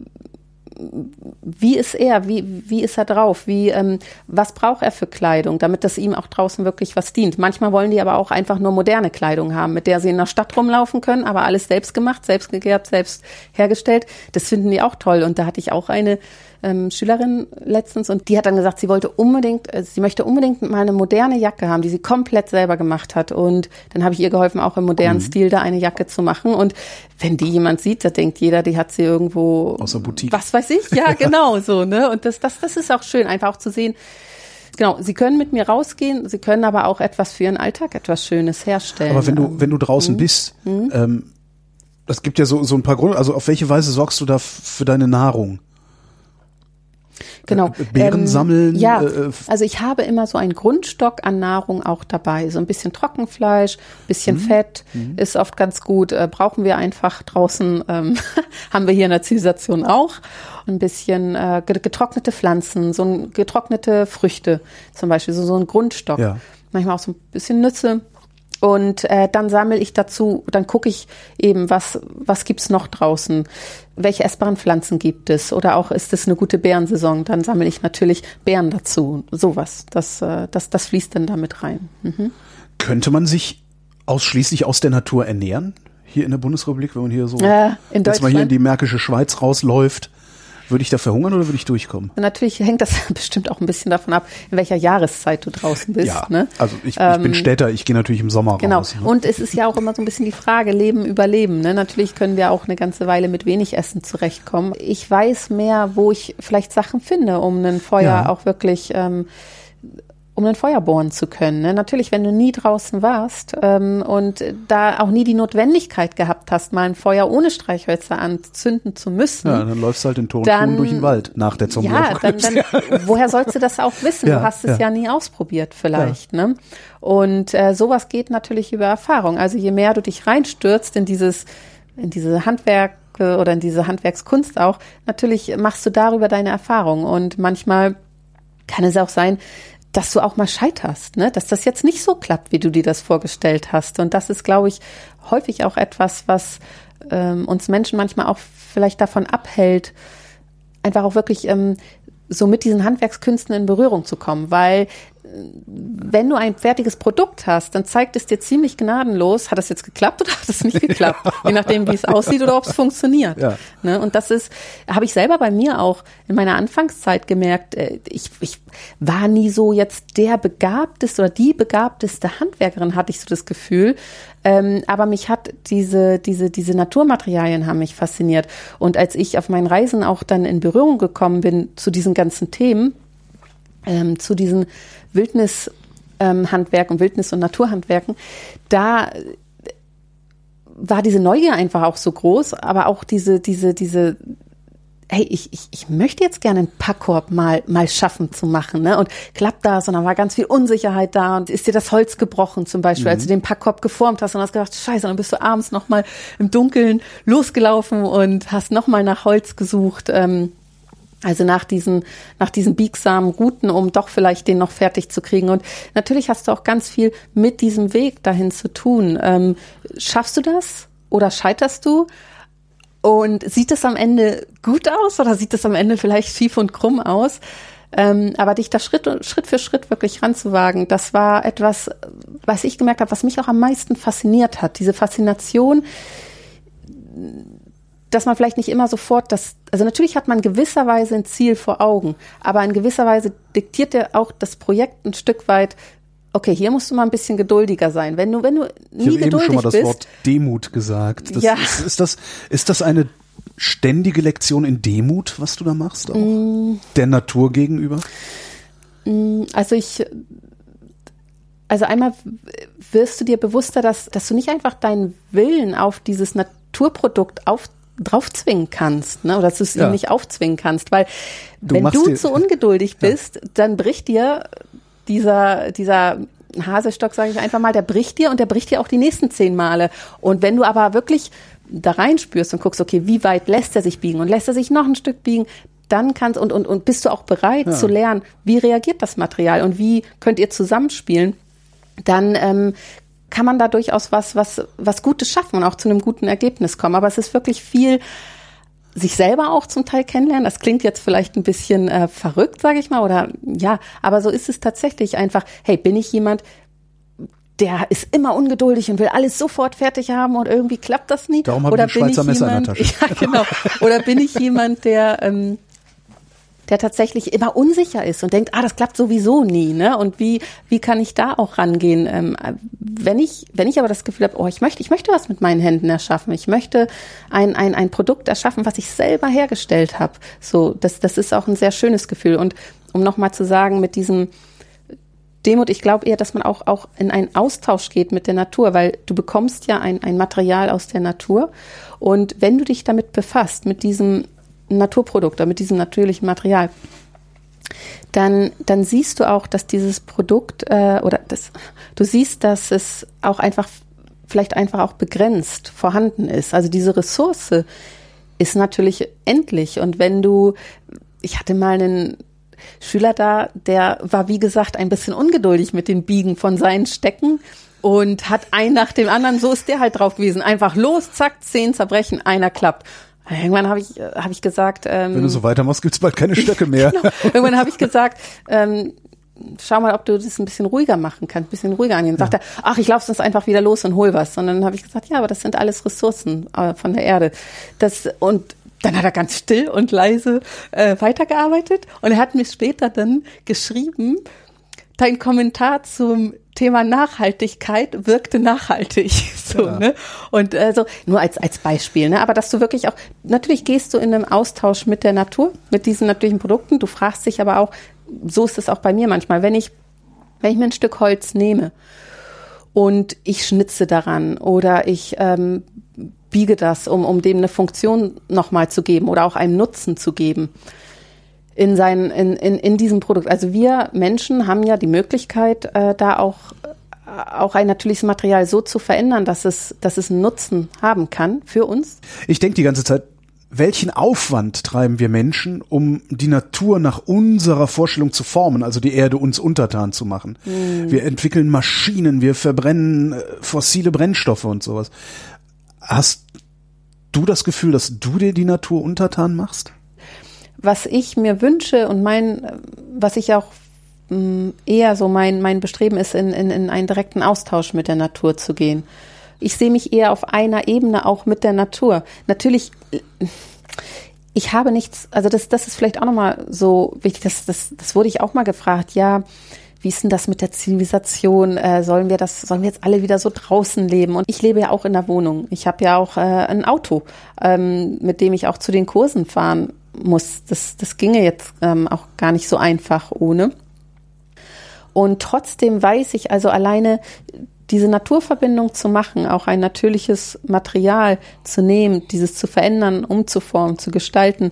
wie ist er, wie, wie ist er drauf, wie, ähm, was braucht er für Kleidung, damit das ihm auch draußen wirklich was dient. Manchmal wollen die aber auch einfach nur moderne Kleidung haben, mit der sie in der Stadt rumlaufen können, aber alles selbst gemacht, selbst gegerbt, selbst hergestellt. Das finden die auch toll. Und da hatte ich auch eine ähm, Schülerin letztens und die hat dann gesagt, sie wollte unbedingt, äh, sie möchte unbedingt mal eine moderne Jacke haben, die sie komplett selber gemacht hat. Und dann habe ich ihr geholfen, auch im modernen Stil da eine Jacke zu machen. Und wenn die jemand sieht, da denkt jeder, die hat sie irgendwo Aus der Boutique. was weiß ich, ja, [LAUGHS] genau so, ne? Und das, das, das ist auch schön, einfach auch zu sehen. Genau, sie können mit mir rausgehen, sie können aber auch etwas für ihren Alltag, etwas Schönes herstellen. Aber wenn du, wenn du draußen bist, ähm, es gibt ja so, so ein paar Gründe, also auf welche Weise sorgst du da für deine Nahrung? Genau. äh, Beeren sammeln, Ja, äh, äh, also ich habe immer so einen Grundstock an Nahrung auch dabei. So ein bisschen Trockenfleisch, bisschen Mhm. Fett ist oft ganz gut. Äh, brauchen wir einfach draußen, ähm, [LAUGHS] haben wir hier in der Zivilisation auch. Ein bisschen äh, get- getrocknete Pflanzen, so ein, getrocknete Früchte zum Beispiel, so, so ein Grundstock. Ja. Manchmal auch so ein bisschen Nüsse. Und äh, dann sammle ich dazu, dann gucke ich eben, was, was gibt's noch draußen? Welche essbaren Pflanzen gibt es? Oder auch ist es eine gute Beerensaison? Dann sammle ich natürlich Beeren dazu. Sowas. Das, äh, das, das fließt dann damit rein. Mhm. Könnte man sich ausschließlich aus der Natur ernähren? Hier in der Bundesrepublik, wenn man hier so Äh, in jetzt mal hier in die Märkische Schweiz rausläuft. Würde ich da verhungern oder würde ich durchkommen? Natürlich hängt das [LAUGHS] bestimmt auch ein bisschen davon ab, in welcher Jahreszeit du draußen bist. Ja, ne? also ich, ich Ähm, bin Städter, ich gehe natürlich im Sommer Genau. raus. Ne? Und es ist ja auch immer so ein bisschen die Frage, Leben, Überleben. Ne? Natürlich können wir auch eine ganze Weile mit wenig Essen zurechtkommen. Ich weiß mehr, wo ich vielleicht Sachen finde, um ein Feuer Ja. auch wirklich, ähm, um ein Feuer bohren zu können. Ne? Natürlich, wenn du nie draußen warst ähm, und da auch nie die Notwendigkeit gehabt hast, mal ein Feuer ohne Streichhölzer anzünden zu müssen. ja, dann läufst du halt in Turnschuhen Dann- durch den Wald nach der Ja, dann, dann, [LAUGHS] woher sollst du das auch wissen? Ja, du hast es ja. ja, nie ausprobiert vielleicht. Ne? Und äh, sowas geht natürlich über Erfahrung. Also je mehr du dich reinstürzt in dieses, in diese Handwerke oder in diese Handwerkskunst auch, natürlich machst du darüber deine Erfahrung. Und manchmal kann es auch sein, dass du auch mal scheiterst, ne? dass das jetzt nicht so klappt, wie du dir das vorgestellt hast. Und das ist, glaube ich, häufig auch etwas, was ähm, uns Menschen manchmal auch vielleicht davon abhält, einfach auch wirklich ähm, so mit diesen Handwerkskünsten in Berührung zu kommen, weil wenn du ein fertiges Produkt hast, dann zeigt es dir ziemlich gnadenlos, hat das jetzt geklappt oder hat es nicht [LAUGHS] geklappt, je nachdem, wie es aussieht oder ob es funktioniert. Ja. Ne? Und das ist, habe ich selber bei mir auch in meiner Anfangszeit gemerkt, äh, ich, ich war nie so jetzt der begabteste oder die begabteste Handwerkerin, hatte ich so das Gefühl. Ähm, aber mich hat diese, diese, diese Naturmaterialien haben mich fasziniert. Und als ich auf meinen Reisen auch dann in Berührung gekommen bin zu diesen ganzen Themen, ähm, zu diesen Wildnishandwerken, ähm, Handwerken, Wildnis- und Naturhandwerken, da war diese Neugier einfach auch so groß, aber auch diese, diese, diese, hey, ich, ich, ich möchte jetzt gerne einen Packkorb mal, mal schaffen zu machen, ne? Und klappt das? Und dann war ganz viel Unsicherheit da und ist dir das Holz gebrochen zum Beispiel, als du den Packkorb geformt hast und hast gedacht, scheiße, und dann bist du abends nochmal im Dunkeln losgelaufen und hast nochmal nach Holz gesucht. Ähm, also nach diesen, nach diesen biegsamen Routen, um doch vielleicht den noch fertig zu kriegen. Und natürlich hast du auch ganz viel mit diesem Weg dahin zu tun. Ähm, schaffst du das oder scheiterst du? Und sieht es am Ende gut aus oder sieht es am Ende vielleicht schief und krumm aus? Ähm, aber dich da Schritt, Schritt für Schritt wirklich ranzuwagen, das war etwas, was ich gemerkt habe, was mich auch am meisten fasziniert hat. Diese Faszination, dass man vielleicht nicht immer sofort das, also natürlich hat man gewisserweise ein Ziel vor Augen, aber in gewisser Weise diktiert dir auch das Projekt ein Stück weit, okay, hier musst du mal ein bisschen geduldiger sein. Wenn du, wenn du Ich nie habe eben geduldig schon mal das bist, Wort Demut gesagt. Das Ja. ist, ist, das, ist das eine ständige Lektion in Demut, was du da machst? Auch? Mm. Der Natur gegenüber? Also ich, also einmal wirst du dir bewusster, dass, dass du nicht einfach deinen Willen auf dieses Naturprodukt auf, draufzwingen kannst, ne? oder dass du es Ja. ihm nicht aufzwingen kannst, weil Du wenn du zu ungeduldig bist, dann bricht dir dieser, dieser Haselstock, sage ich einfach mal, der bricht dir und der bricht dir auch die nächsten zehn Male. Und wenn du aber wirklich da reinspürst und guckst, okay, wie weit lässt er sich biegen und lässt er sich noch ein Stück biegen, dann kannst und, und, und bist du auch bereit zu lernen, wie reagiert das Material und wie könnt ihr zusammenspielen, dann ähm, kann man da durchaus was, was, was Gutes schaffen und auch zu einem guten Ergebnis kommen. Aber es ist wirklich viel sich selber auch zum Teil kennenlernen. Das klingt jetzt vielleicht ein bisschen äh, verrückt, sage ich mal, oder ja, aber so ist es tatsächlich einfach. Hey, bin ich jemand, der ist immer ungeduldig und will alles sofort fertig haben und irgendwie klappt das nie? Darum habe ich oder ein Schweizer bin ich Messer in jemand, der [LAUGHS] Tasche. Ja, genau. Oder bin ich jemand, der ähm, der tatsächlich immer unsicher ist und denkt, ah, das klappt sowieso nie, ne? Und wie wie kann ich da auch rangehen? Ähm, wenn ich wenn ich aber das Gefühl habe, oh, ich möchte ich möchte was mit meinen Händen erschaffen, ich möchte ein ein ein Produkt erschaffen, was ich selber hergestellt habe. So, das das ist auch ein sehr schönes Gefühl. Und um noch mal zu sagen, mit diesem Demut, ich glaube eher, dass man auch, auch in einen Austausch geht mit der Natur, weil du bekommst ja ein, ein Material aus der Natur. Und wenn du dich damit befasst, mit diesem Naturprodukt oder mit diesem natürlichen Material, dann, dann siehst du auch, dass dieses Produkt äh, oder das, du siehst, dass es auch einfach, vielleicht einfach auch begrenzt vorhanden ist. Also diese Ressource ist natürlich endlich. Und wenn du, ich hatte mal einen Schüler da, der war, wie gesagt, ein bisschen ungeduldig mit den Biegen von seinen Stecken und hat ein nach dem anderen, so ist der halt drauf gewesen. Einfach los, zack, zehn zerbrechen, einer klappt. Irgendwann habe ich, hab ich gesagt, ähm, Wenn du so weitermachst, gibt's bald keine Stöcke mehr. [LAUGHS] Genau. Irgendwann habe ich gesagt, ähm, schau mal, ob du das ein bisschen ruhiger machen kannst, ein bisschen ruhiger angehen. Sagt er, ach, ich laufe sonst einfach wieder los und hol was. Und dann habe ich gesagt, ja, aber das sind alles Ressourcen äh, von der Erde. Das, und dann hat er ganz still und leise äh, weitergearbeitet und er hat mir später dann geschrieben, dein Kommentar zum Thema Nachhaltigkeit wirkte nachhaltig. [LAUGHS] So, ja. ne? Und also nur als, als Beispiel, ne? Aber dass du wirklich auch, natürlich gehst du in einem Austausch mit der Natur, mit diesen natürlichen Produkten. Du fragst dich aber auch, so ist es auch bei mir manchmal, wenn ich, wenn ich mir ein Stück Holz nehme und ich schnitze daran oder ich ähm, biege das, um, um dem eine Funktion nochmal zu geben oder auch einen Nutzen zu geben in, sein, in, in, in diesem Produkt. Also wir Menschen haben ja die Möglichkeit, äh, da auch, äh, auch ein natürliches Material so zu verändern, dass es, dass es einen Nutzen haben kann für uns. Ich denke die ganze Zeit, welchen Aufwand treiben wir Menschen, um die Natur nach unserer Vorstellung zu formen, also die Erde uns untertan zu machen? Mhm. Wir entwickeln Maschinen, wir verbrennen äh, fossile Brennstoffe und sowas. Hast du das Gefühl, dass du dir die Natur untertan machst? Was ich mir wünsche und mein, was ich auch mh, mm, eher so mein, mein Bestreben ist, in, in, in einen direkten Austausch mit der Natur zu gehen. Ich sehe mich eher auf einer Ebene auch mit der Natur. Natürlich, ich habe nichts, also das, das ist vielleicht auch nochmal so wichtig, das, das, das wurde ich auch mal gefragt, ja, wie ist denn das mit der Zivilisation? Äh, sollen wir das, sollen wir jetzt alle wieder so draußen leben? Und ich lebe ja auch in der Wohnung. Ich habe ja auch äh, ein Auto, ähm, mit dem ich auch zu den Kursen fahren muss. Das, das ginge jetzt ähm, auch gar nicht so einfach ohne. Und trotzdem weiß ich also alleine diese Naturverbindung zu machen, auch ein natürliches Material zu nehmen, dieses zu verändern, umzuformen, zu gestalten.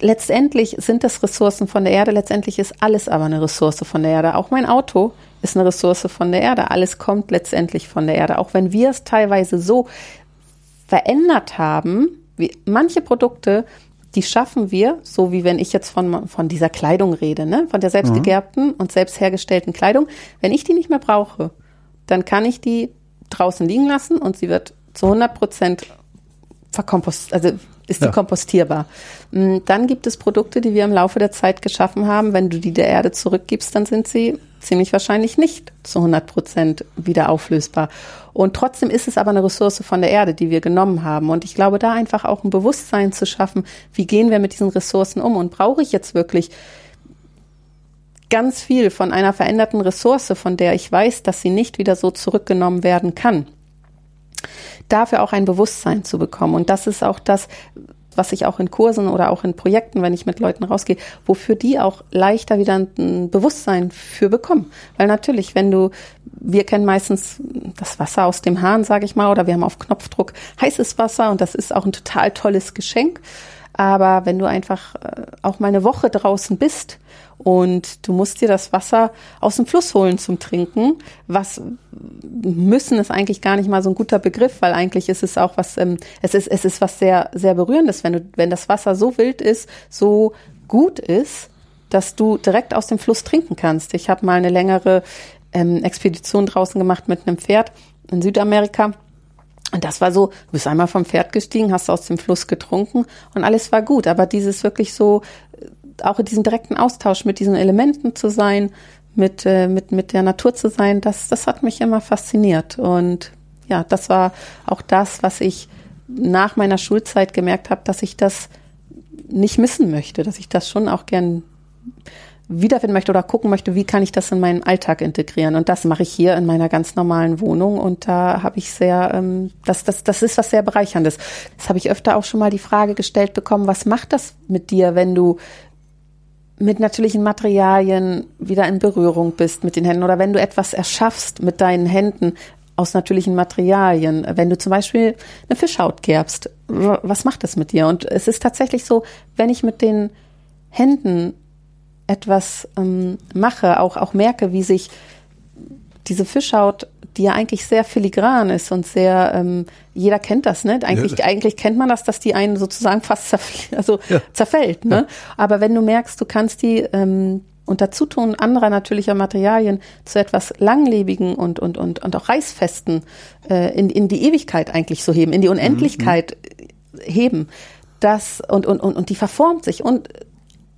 Letztendlich sind das Ressourcen von der Erde, letztendlich ist alles aber eine Ressource von der Erde. Auch mein Auto ist eine Ressource von der Erde. Alles kommt letztendlich von der Erde. Auch wenn wir es teilweise so verändert haben, wie manche Produkte die schaffen wir, so wie wenn ich jetzt von, von dieser Kleidung rede, ne? von der selbstgegerbten mhm. und selbst hergestellten Kleidung. Wenn ich die nicht mehr brauche, dann kann ich die draußen liegen lassen und sie wird zu 100 Prozent verkompost, also ist die ja. kompostierbar. Mm, dann gibt es Produkte, die wir im Laufe der Zeit geschaffen haben. Wenn du die der Erde zurückgibst, dann sind sie ziemlich wahrscheinlich nicht zu 100 Prozent wieder auflösbar. Und trotzdem ist es aber eine Ressource von der Erde, die wir genommen haben. Und ich glaube, da einfach auch ein Bewusstsein zu schaffen, wie gehen wir mit diesen Ressourcen um und brauche ich jetzt wirklich ganz viel von einer veränderten Ressource, von der ich weiß, dass sie nicht wieder so zurückgenommen werden kann. Dafür auch ein Bewusstsein zu bekommen. Und das ist auch das, was ich auch in Kursen oder auch in Projekten, wenn ich mit Leuten rausgehe, wofür die auch leichter wieder ein Bewusstsein für bekommen. Weil natürlich, wenn du, wir kennen meistens das Wasser aus dem Hahn, sage ich mal, oder wir haben auf Knopfdruck heißes Wasser und das ist auch ein total tolles Geschenk. Aber wenn du einfach äh, auch mal eine Woche draußen bist und du musst dir das Wasser aus dem Fluss holen zum Trinken. Was müssen ist eigentlich gar nicht mal so ein guter Begriff, weil eigentlich ist es auch was, ähm, es ist, es ist was sehr, sehr berührendes, wenn du, wenn das Wasser so wild ist, so gut ist, dass du direkt aus dem Fluss trinken kannst. Ich habe mal eine längere ähm, Expedition draußen gemacht mit einem Pferd in Südamerika. Und das war so, du bist einmal vom Pferd gestiegen, hast aus dem Fluss getrunken und alles war gut. Aber dieses wirklich so auch in diesem direkten Austausch mit diesen Elementen zu sein, mit, äh, mit, mit der Natur zu sein, das, das hat mich immer fasziniert. Und ja, das war auch das, was ich nach meiner Schulzeit gemerkt habe, dass ich das nicht missen möchte, dass ich das schon auch gern wiederfinden möchte oder gucken möchte, wie kann ich das in meinen Alltag integrieren. Und das mache ich hier in meiner ganz normalen Wohnung. Und da habe ich sehr, ähm, das, das, das ist was sehr Bereicherndes. Das habe ich öfter auch schon mal die Frage gestellt bekommen, was macht das mit dir, wenn du mit natürlichen Materialien wieder in Berührung bist mit den Händen oder wenn du etwas erschaffst mit deinen Händen aus natürlichen Materialien, wenn du zum Beispiel eine Fischhaut gerbst, was macht das mit dir? Und es ist tatsächlich so, wenn ich mit den Händen etwas ähm, mache, auch, auch merke, wie sich diese Fischhaut die ja eigentlich sehr filigran ist und sehr, ähm, jeder kennt das, ne? Eigentlich, ja. eigentlich kennt man das, dass die einen sozusagen [LAUGHS] fast zerf also ja. zerfällt, ne? Aber wenn du merkst, du kannst die ähm, unter Zutun anderer natürlicher Materialien zu etwas langlebigen und, und, und, und auch reißfesten äh, in, in die Ewigkeit eigentlich so heben, in die Unendlichkeit mhm. heben, das und, und, und, und die verformt sich und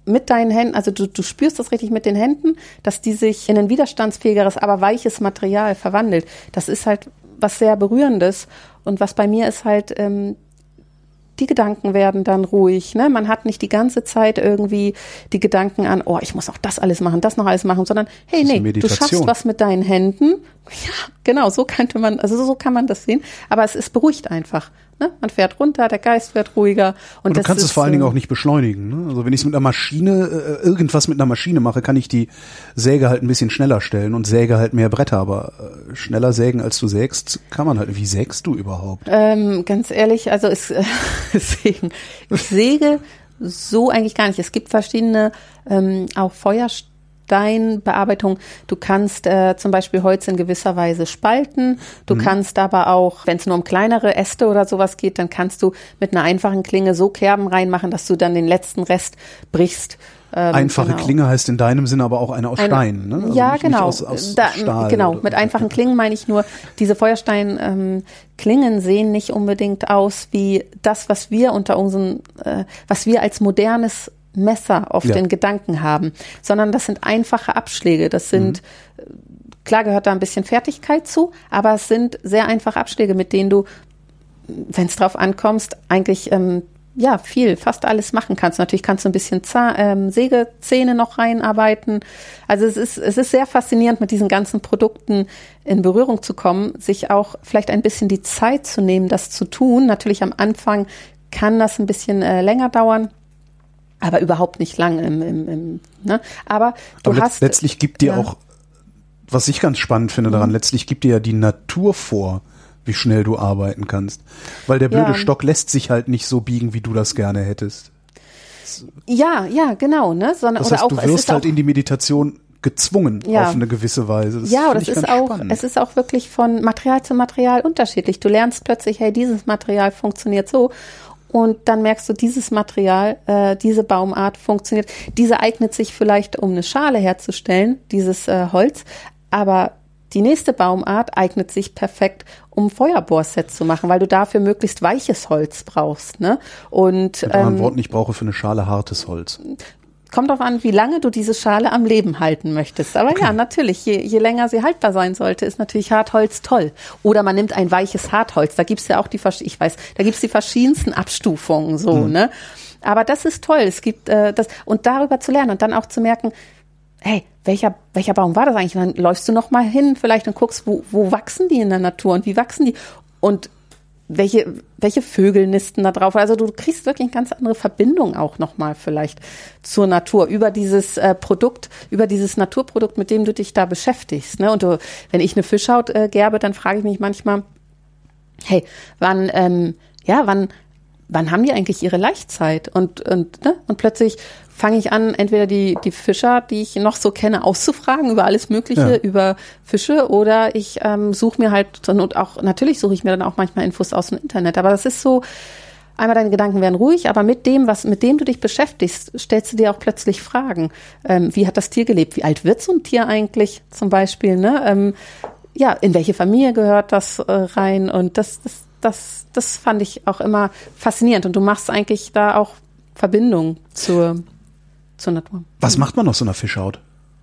mit deinen Händen, also du, du spürst das richtig mit den Händen, dass die sich in ein widerstandsfähigeres, aber weiches Material verwandelt. Das ist halt was sehr Berührendes. Und was bei mir ist halt ähm, die Gedanken werden dann ruhig. Ne? Man hat nicht die ganze Zeit irgendwie die Gedanken an, oh, ich muss auch das alles machen, das noch alles machen, sondern hey, nee, du schaffst was mit deinen Händen. [LAUGHS] Ja, genau, so könnte man, also so kann man das sehen. Aber es ist beruhigt einfach. Ne? Man fährt runter, der Geist wird ruhiger. Und, und du kannst es vor allen Dingen auch nicht beschleunigen. Ne? Also wenn ich es mit einer Maschine, äh, irgendwas mit einer Maschine mache, kann ich die Säge halt ein bisschen schneller stellen und säge halt mehr Bretter. Aber äh, schneller sägen, als du sägst, kann man halt. Wie sägst du überhaupt? Ähm, ganz ehrlich, also es, äh, [LAUGHS] sägen. ich säge so eigentlich gar nicht. Es gibt verschiedene ähm, auch Feuerstellen Steinbearbeitung. Du kannst äh, zum Beispiel Holz in gewisser Weise spalten. Du mhm. kannst aber auch, wenn es nur um kleinere Äste oder sowas geht, dann kannst du mit einer einfachen Klinge so Kerben reinmachen, dass du dann den letzten Rest brichst. Ähm, Einfache genau. Klinge heißt in deinem Sinne aber auch eine aus eine, Stein, ne? Also ja, genau. Aus, aus da, Stahl genau, mit einfachen Klingen meine ich nur, diese Feuerstein-Klingen ähm, sehen nicht unbedingt aus wie das, was wir unter unseren, äh, was wir als modernes Messer auf ja. den Gedanken haben, sondern das sind einfache Abschläge. Das sind, mhm. klar gehört da ein bisschen Fertigkeit zu, aber es sind sehr einfache Abschläge, mit denen du, wenn es drauf ankommst, eigentlich ähm, ja viel, fast alles machen kannst. Natürlich kannst du ein bisschen Zah ähm, Sägezähne noch reinarbeiten. Also es ist es ist sehr faszinierend, mit diesen ganzen Produkten in Berührung zu kommen, sich auch vielleicht ein bisschen die Zeit zu nehmen, das zu tun. Natürlich am Anfang kann das ein bisschen äh, länger dauern aber überhaupt nicht lang im, im, im ne? Aber du aber hast letztlich gibt dir ja. auch, was ich ganz spannend finde daran, mhm. letztlich gibt dir ja die Natur vor, wie schnell du arbeiten kannst, weil der blöde ja. Stock lässt sich halt nicht so biegen, wie du das gerne hättest. Ja, ja, genau, ne? Sondern das heißt, oder auch, du wirst halt in die Meditation gezwungen ja. auf eine gewisse Weise. Das ja, das ist auch, spannend. es ist auch wirklich von Material zu Material unterschiedlich. Du lernst plötzlich, hey, dieses Material funktioniert so und dann merkst du, dieses Material, äh, diese Baumart funktioniert. Diese eignet sich vielleicht, um eine Schale herzustellen, dieses äh, Holz, aber die nächste Baumart eignet sich perfekt, um Feuerbohrsets zu machen, weil du dafür möglichst weiches Holz brauchst. Ne? Und Mit ähm, Worten, ich brauche für eine Schale hartes Holz kommt darauf an, wie lange du diese Schale am Leben halten möchtest. Aber okay. ja, natürlich, je, je länger sie haltbar sein sollte, ist natürlich Hartholz toll. Oder man nimmt ein weiches Hartholz. Da gibt's ja auch die, ich weiß, da gibt's die verschiedensten Abstufungen so, mhm. ne? Aber das ist toll. Es gibt äh, das und darüber zu lernen und dann auch zu merken, hey, welcher, welcher Baum war das eigentlich? Und dann läufst du noch mal hin vielleicht und guckst, wo, wo wachsen die in der Natur und wie wachsen die? Und welche, welche Vögel nisten da drauf. Also du kriegst wirklich eine ganz andere Verbindung auch nochmal vielleicht zur Natur über dieses äh, Produkt, über dieses Naturprodukt, mit dem du dich da beschäftigst. Ne? Und du, wenn ich eine Fischhaut äh, gerbe, dann frage ich mich manchmal, hey, wann, ähm, ja, wann, wann haben die eigentlich ihre Laichzeit? Und, und, ne? und plötzlich fange ich an, entweder die, die Fischer, die ich noch so kenne, auszufragen über alles Mögliche, ja. über Fische, oder ich ähm, suche mir halt, und auch, natürlich suche ich mir dann auch manchmal Infos aus dem Internet, aber das ist so, einmal deine Gedanken werden ruhig, aber mit dem, was, mit dem du dich beschäftigst, stellst du dir auch plötzlich Fragen. Ähm, wie hat das Tier gelebt? Wie alt wird so ein Tier eigentlich zum Beispiel? Ne? Ähm, ja, in welche Familie gehört das äh, rein? Und das, das, das, das fand ich auch immer faszinierend. Und du machst eigentlich da auch Verbindung zur, zur Natur. Was macht man aus so einer Fischhaut?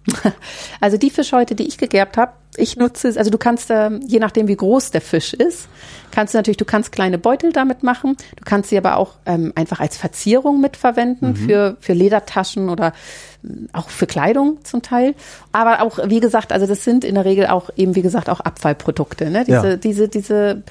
[LAUGHS] Also die Fischhäute, die ich gegerbt habe, ich nutze es, also du kannst, äh, je nachdem wie groß der Fisch ist, kannst du natürlich, du kannst kleine Beutel damit machen, du kannst sie aber auch ähm, einfach als Verzierung mitverwenden mhm. für, für Ledertaschen oder äh, auch für Kleidung zum Teil. Aber auch, wie gesagt, also das sind in der Regel auch eben, wie gesagt, auch Abfallprodukte. Ne? Diese, ja. diese, diese,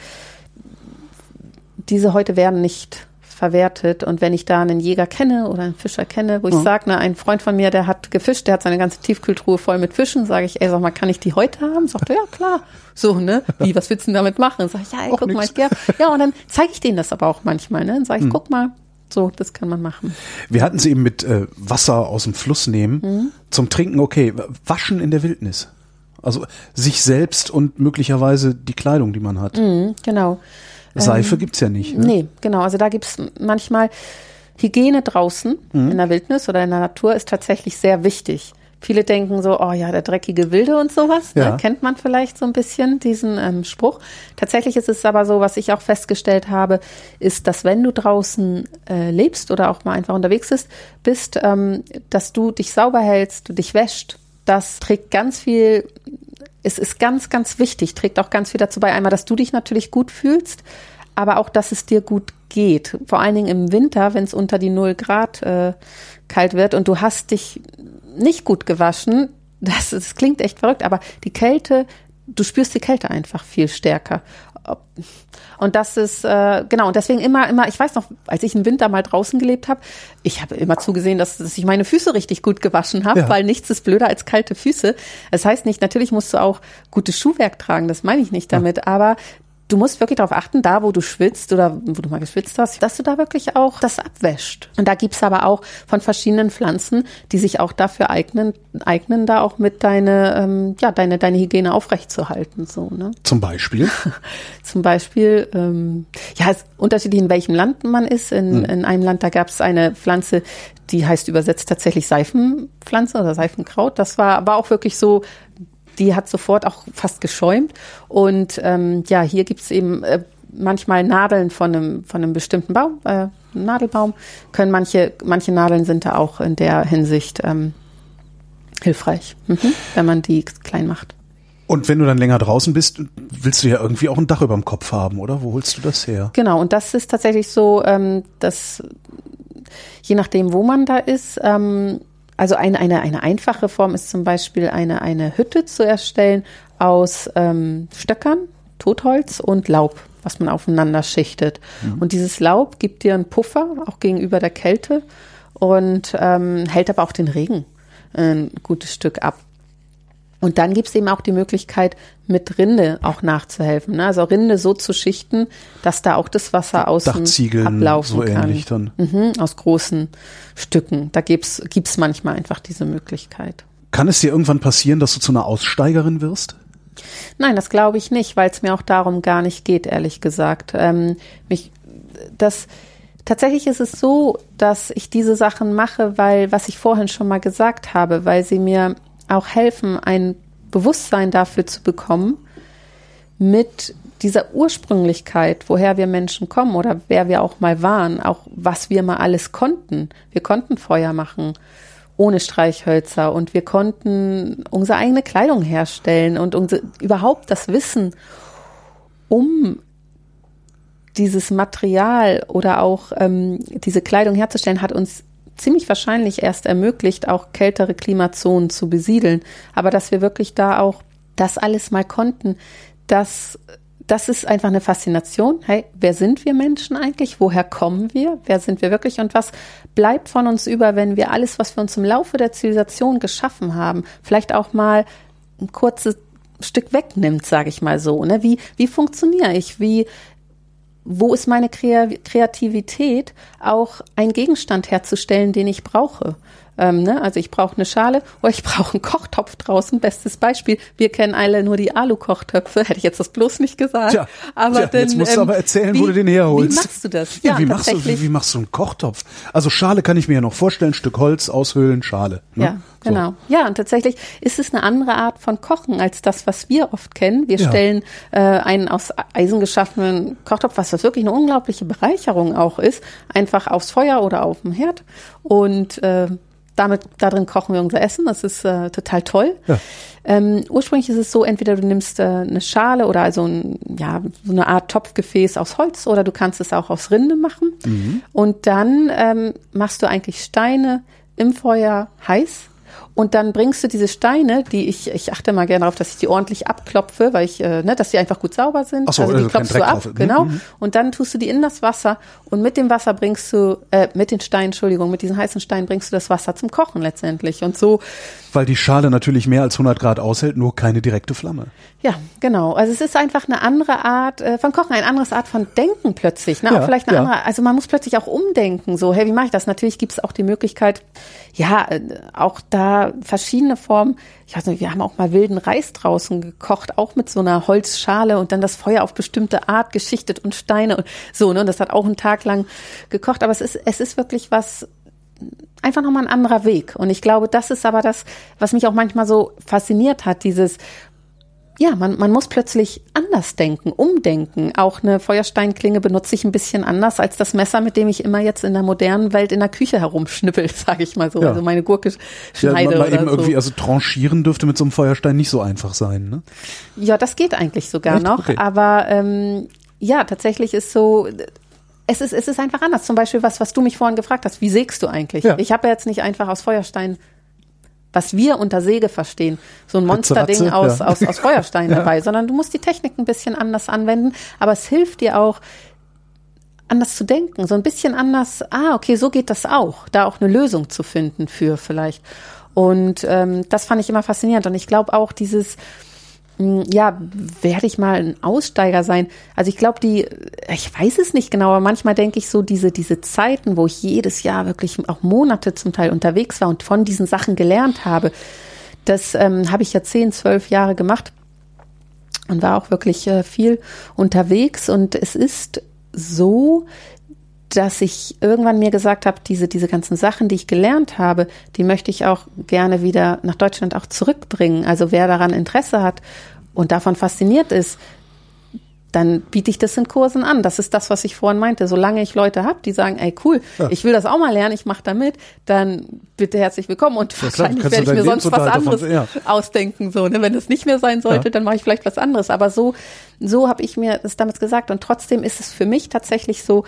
diese Häute werden nicht verwertet. Und wenn ich da einen Jäger kenne oder einen Fischer kenne, wo ich mhm. sage, ne, ein Freund von mir, der hat gefischt, der hat seine ganze Tiefkühltruhe voll mit Fischen, sage ich, ey, sag mal, kann ich die heute haben? Sagt er, ja klar. So, ne? Wie, was willst du denn damit machen? Sag ich, ja, ey, guck nix. mal, ich gern. Ja, und dann zeige ich denen das aber auch manchmal, ne? Dann sage ich, mhm. guck mal, so, das kann man machen. Wir hatten es eben mit äh, Wasser aus dem Fluss nehmen. Mhm. Zum Trinken, okay. Waschen in der Wildnis. Also sich selbst und möglicherweise die Kleidung, die man hat. Mhm, genau. Seife ähm, gibt's ja nicht. Ne? Nee, genau. Also da gibt's manchmal Hygiene draußen mhm. in der Wildnis oder in der Natur ist tatsächlich sehr wichtig. Viele denken so, oh ja, der dreckige Wilde und sowas. Ne? Ja. Ne? Kennt man vielleicht so ein bisschen diesen ähm, Spruch. Tatsächlich ist es aber so, was ich auch festgestellt habe, ist, dass wenn du draußen äh, lebst oder auch mal einfach unterwegs bist, bist ähm, dass du dich sauber hältst, du dich wäscht. Das trägt ganz viel es ist ganz, ganz wichtig, trägt auch ganz viel dazu bei. Einmal, dass du dich natürlich gut fühlst, aber auch, dass es dir gut geht. Vor allen Dingen im Winter, wenn es unter die null Grad äh, kalt wird und du hast dich nicht gut gewaschen, das, das klingt echt verrückt, aber die Kälte, du spürst die Kälte einfach viel stärker. Und das ist äh, genau und deswegen immer immer ich weiß noch als ich im Winter mal draußen gelebt habe ich habe immer zugesehen dass, dass ich meine Füße richtig gut gewaschen habe ja. weil nichts ist blöder als kalte Füße das heißt nicht natürlich musst du auch gutes Schuhwerk tragen das meine ich nicht damit ja. aber du musst wirklich darauf achten, da wo du schwitzt oder wo du mal geschwitzt hast, dass du da wirklich auch das abwäscht. Und da gibt's aber auch von verschiedenen Pflanzen, die sich auch dafür eignen, eignen da auch mit deine, ähm, ja, deine, deine Hygiene aufrechtzuerhalten. So, ne? Zum Beispiel? [LAUGHS] Zum Beispiel, ähm, ja, es ist unterschiedlich, in welchem Land man ist. In, hm. in einem Land, da gab's eine Pflanze, die heißt übersetzt tatsächlich Seifenpflanze oder Seifenkraut. Das war aber auch wirklich so die hat sofort auch fast geschäumt. Und ähm, ja, hier gibt's eben äh, manchmal Nadeln von einem, von einem bestimmten Baum, äh, Nadelbaum, können manche, manche Nadeln sind da auch in der Hinsicht ähm, hilfreich, mhm, wenn man die klein macht. Und wenn du dann länger draußen bist, willst du ja irgendwie auch ein Dach über dem Kopf haben, oder? Wo holst du das her? Genau, und das ist tatsächlich so, ähm, dass je nachdem, wo man da ist, ähm, also eine, eine, eine einfache Form ist zum Beispiel eine, eine Hütte zu erstellen aus ähm, Stöckern, Totholz und Laub, was man aufeinander schichtet. Mhm. Und dieses Laub gibt dir einen Puffer, auch gegenüber der Kälte und ähm, hält aber auch den Regen ein gutes Stück ab. Und dann gibt es eben auch die Möglichkeit, mit Rinde auch nachzuhelfen. Ne? Also Rinde so zu schichten, dass da auch das Wasser außen Dachziegeln, ablaufen so kann. Ähnlich dann. Mhm, aus großen Stücken. Da gibt's gibt's manchmal einfach diese Möglichkeit. Kann es dir irgendwann passieren, dass du zu einer Aussteigerin wirst? Nein, das glaube ich nicht, weil es mir auch darum gar nicht geht, ehrlich gesagt. Ähm, mich, das, tatsächlich ist es so, dass ich diese Sachen mache, weil, was ich vorhin schon mal gesagt habe, weil sie mir auch helfen, ein Bewusstsein dafür zu bekommen, mit dieser Ursprünglichkeit, woher wir Menschen kommen oder wer wir auch mal waren, auch was wir mal alles konnten. Wir konnten Feuer machen ohne Streichhölzer und wir konnten unsere eigene Kleidung herstellen und unsere, überhaupt das Wissen um dieses Material oder auch ähm, diese Kleidung herzustellen, hat uns ziemlich wahrscheinlich erst ermöglicht, auch kältere Klimazonen zu besiedeln. Aber dass wir wirklich da auch das alles mal konnten, das, das ist einfach eine Faszination. Hey, wer sind wir Menschen eigentlich? Woher kommen wir? Wer sind wir wirklich? Und was bleibt von uns über, wenn wir alles, was wir uns im Laufe der Zivilisation geschaffen haben, vielleicht auch mal ein kurzes Stück wegnimmt, sage ich mal so. Ne? Wie, wie funktioniere ich? Wie wo ist meine Kreativität, auch einen Gegenstand herzustellen, den ich brauche. Ähm, ne? Also ich brauche eine Schale oder ich brauche einen Kochtopf draußen. Bestes Beispiel. Wir kennen alle nur die Alu-Kochtöpfe. Hätte ich jetzt das bloß nicht gesagt. Tja, aber tja, denn, jetzt musst du aber ähm, erzählen, wie, wo du den herholst. Wie machst du das? Ja, ja wie, machst du, wie, wie, machst du einen Kochtopf? Also Schale kann ich mir ja noch vorstellen. Stück Holz, aushöhlen, Schale. Ne? Ja, so. genau. Ja, und tatsächlich ist es eine andere Art von Kochen als das, was wir oft kennen. Wir ja. stellen äh, einen aus Eisen geschaffenen Kochtopf, was das wirklich eine unglaubliche Bereicherung auch ist, einfach aufs Feuer oder auf dem Herd und äh, damit darin kochen wir unser Essen. Das ist äh, total toll. Ja. Ähm, ursprünglich ist es so, entweder du nimmst äh, eine Schale oder also ein, ja, so eine Art Topfgefäß aus Holz oder du kannst es auch aus Rinde machen. Mhm. Und dann ähm, machst du eigentlich Steine im Feuer heiß und dann bringst du diese Steine, die ich, ich achte mal gerne darauf, dass ich die ordentlich abklopfe, weil ich, äh, ne, dass die einfach gut sauber sind. Ach so, also die also klopfst du ab, drauf. genau. Mhm. Und dann tust du die in das Wasser und mit dem Wasser bringst du, äh, mit den Steinen, Entschuldigung, mit diesen heißen Steinen bringst du das Wasser zum Kochen letztendlich. Und so. Weil die Schale natürlich mehr als 100 Grad aushält, nur keine direkte Flamme. Ja, genau. Also es ist einfach eine andere Art äh, von Kochen, eine andere Art von Denken plötzlich. Ne? Ja, auch vielleicht eine ja. andere, also man muss plötzlich auch umdenken. So, hey, wie mache ich das? Natürlich gibt es auch die Möglichkeit, ja, äh, auch da verschiedene Formen. Ich weiß nicht, wir haben auch mal wilden Reis draußen gekocht, auch mit so einer Holzschale und dann das Feuer auf bestimmte Art geschichtet und Steine und so, ne? Und das hat auch einen Tag lang gekocht. Aber es ist, es ist wirklich was, einfach nochmal ein anderer Weg. Und ich glaube, das ist aber das, was mich auch manchmal so fasziniert hat, dieses, ja, man, man muss plötzlich anders denken, umdenken. Auch eine Feuersteinklinge benutze ich ein bisschen anders als das Messer, mit dem ich immer jetzt in der modernen Welt in der Küche herumschnippel, [LAUGHS] sage ich mal so. Ja. Also meine Gurke schneide ja, mal, mal eben so. irgendwie, also tranchieren dürfte mit so einem Feuerstein nicht so einfach sein, ne? Ja, das geht eigentlich sogar Echt? noch. Okay. Aber ähm, ja, tatsächlich ist so, es ist, es ist einfach anders. Zum Beispiel was, was du mich vorhin gefragt hast. Wie sägst du eigentlich? Ja. Ich habe jetzt nicht einfach aus Feuerstein, was wir unter Säge verstehen, so ein Monsterding aus, ja. aus, aus Feuerstein [LAUGHS] dabei, sondern du musst die Technik ein bisschen anders anwenden. Aber es hilft dir auch, anders zu denken, so ein bisschen anders, ah, okay, so geht das auch, da auch eine Lösung zu finden für vielleicht. Und ähm, das fand ich immer faszinierend. Und ich glaube auch dieses, ja, werde ich mal ein Aussteiger sein? Also ich glaube, die, ich weiß es nicht genau, aber manchmal denke ich so, diese, diese Zeiten, wo ich jedes Jahr wirklich auch Monate zum Teil unterwegs war und von diesen Sachen gelernt habe, das ähm, habe ich ja zehn, zwölf Jahre gemacht und war auch wirklich äh, viel unterwegs. Und es ist so, dass ich irgendwann mir gesagt habe, diese, diese ganzen Sachen, die ich gelernt habe, die möchte ich auch gerne wieder nach Deutschland auch zurückbringen. Also wer daran Interesse hat und davon fasziniert ist, dann biete ich das in Kursen an. Das ist das, was ich vorhin meinte. Solange ich Leute habe, die sagen, ey cool, Ja. ich will das auch mal lernen, ich mache da mit, dann bitte herzlich willkommen. Und Ja, wahrscheinlich werde ich mir sonst was anderes davon- ja. ausdenken. So, ne? Wenn das nicht mehr sein sollte, dann mache ich vielleicht was anderes. Aber so, so habe ich mir das damals gesagt. Und trotzdem ist es für mich tatsächlich so,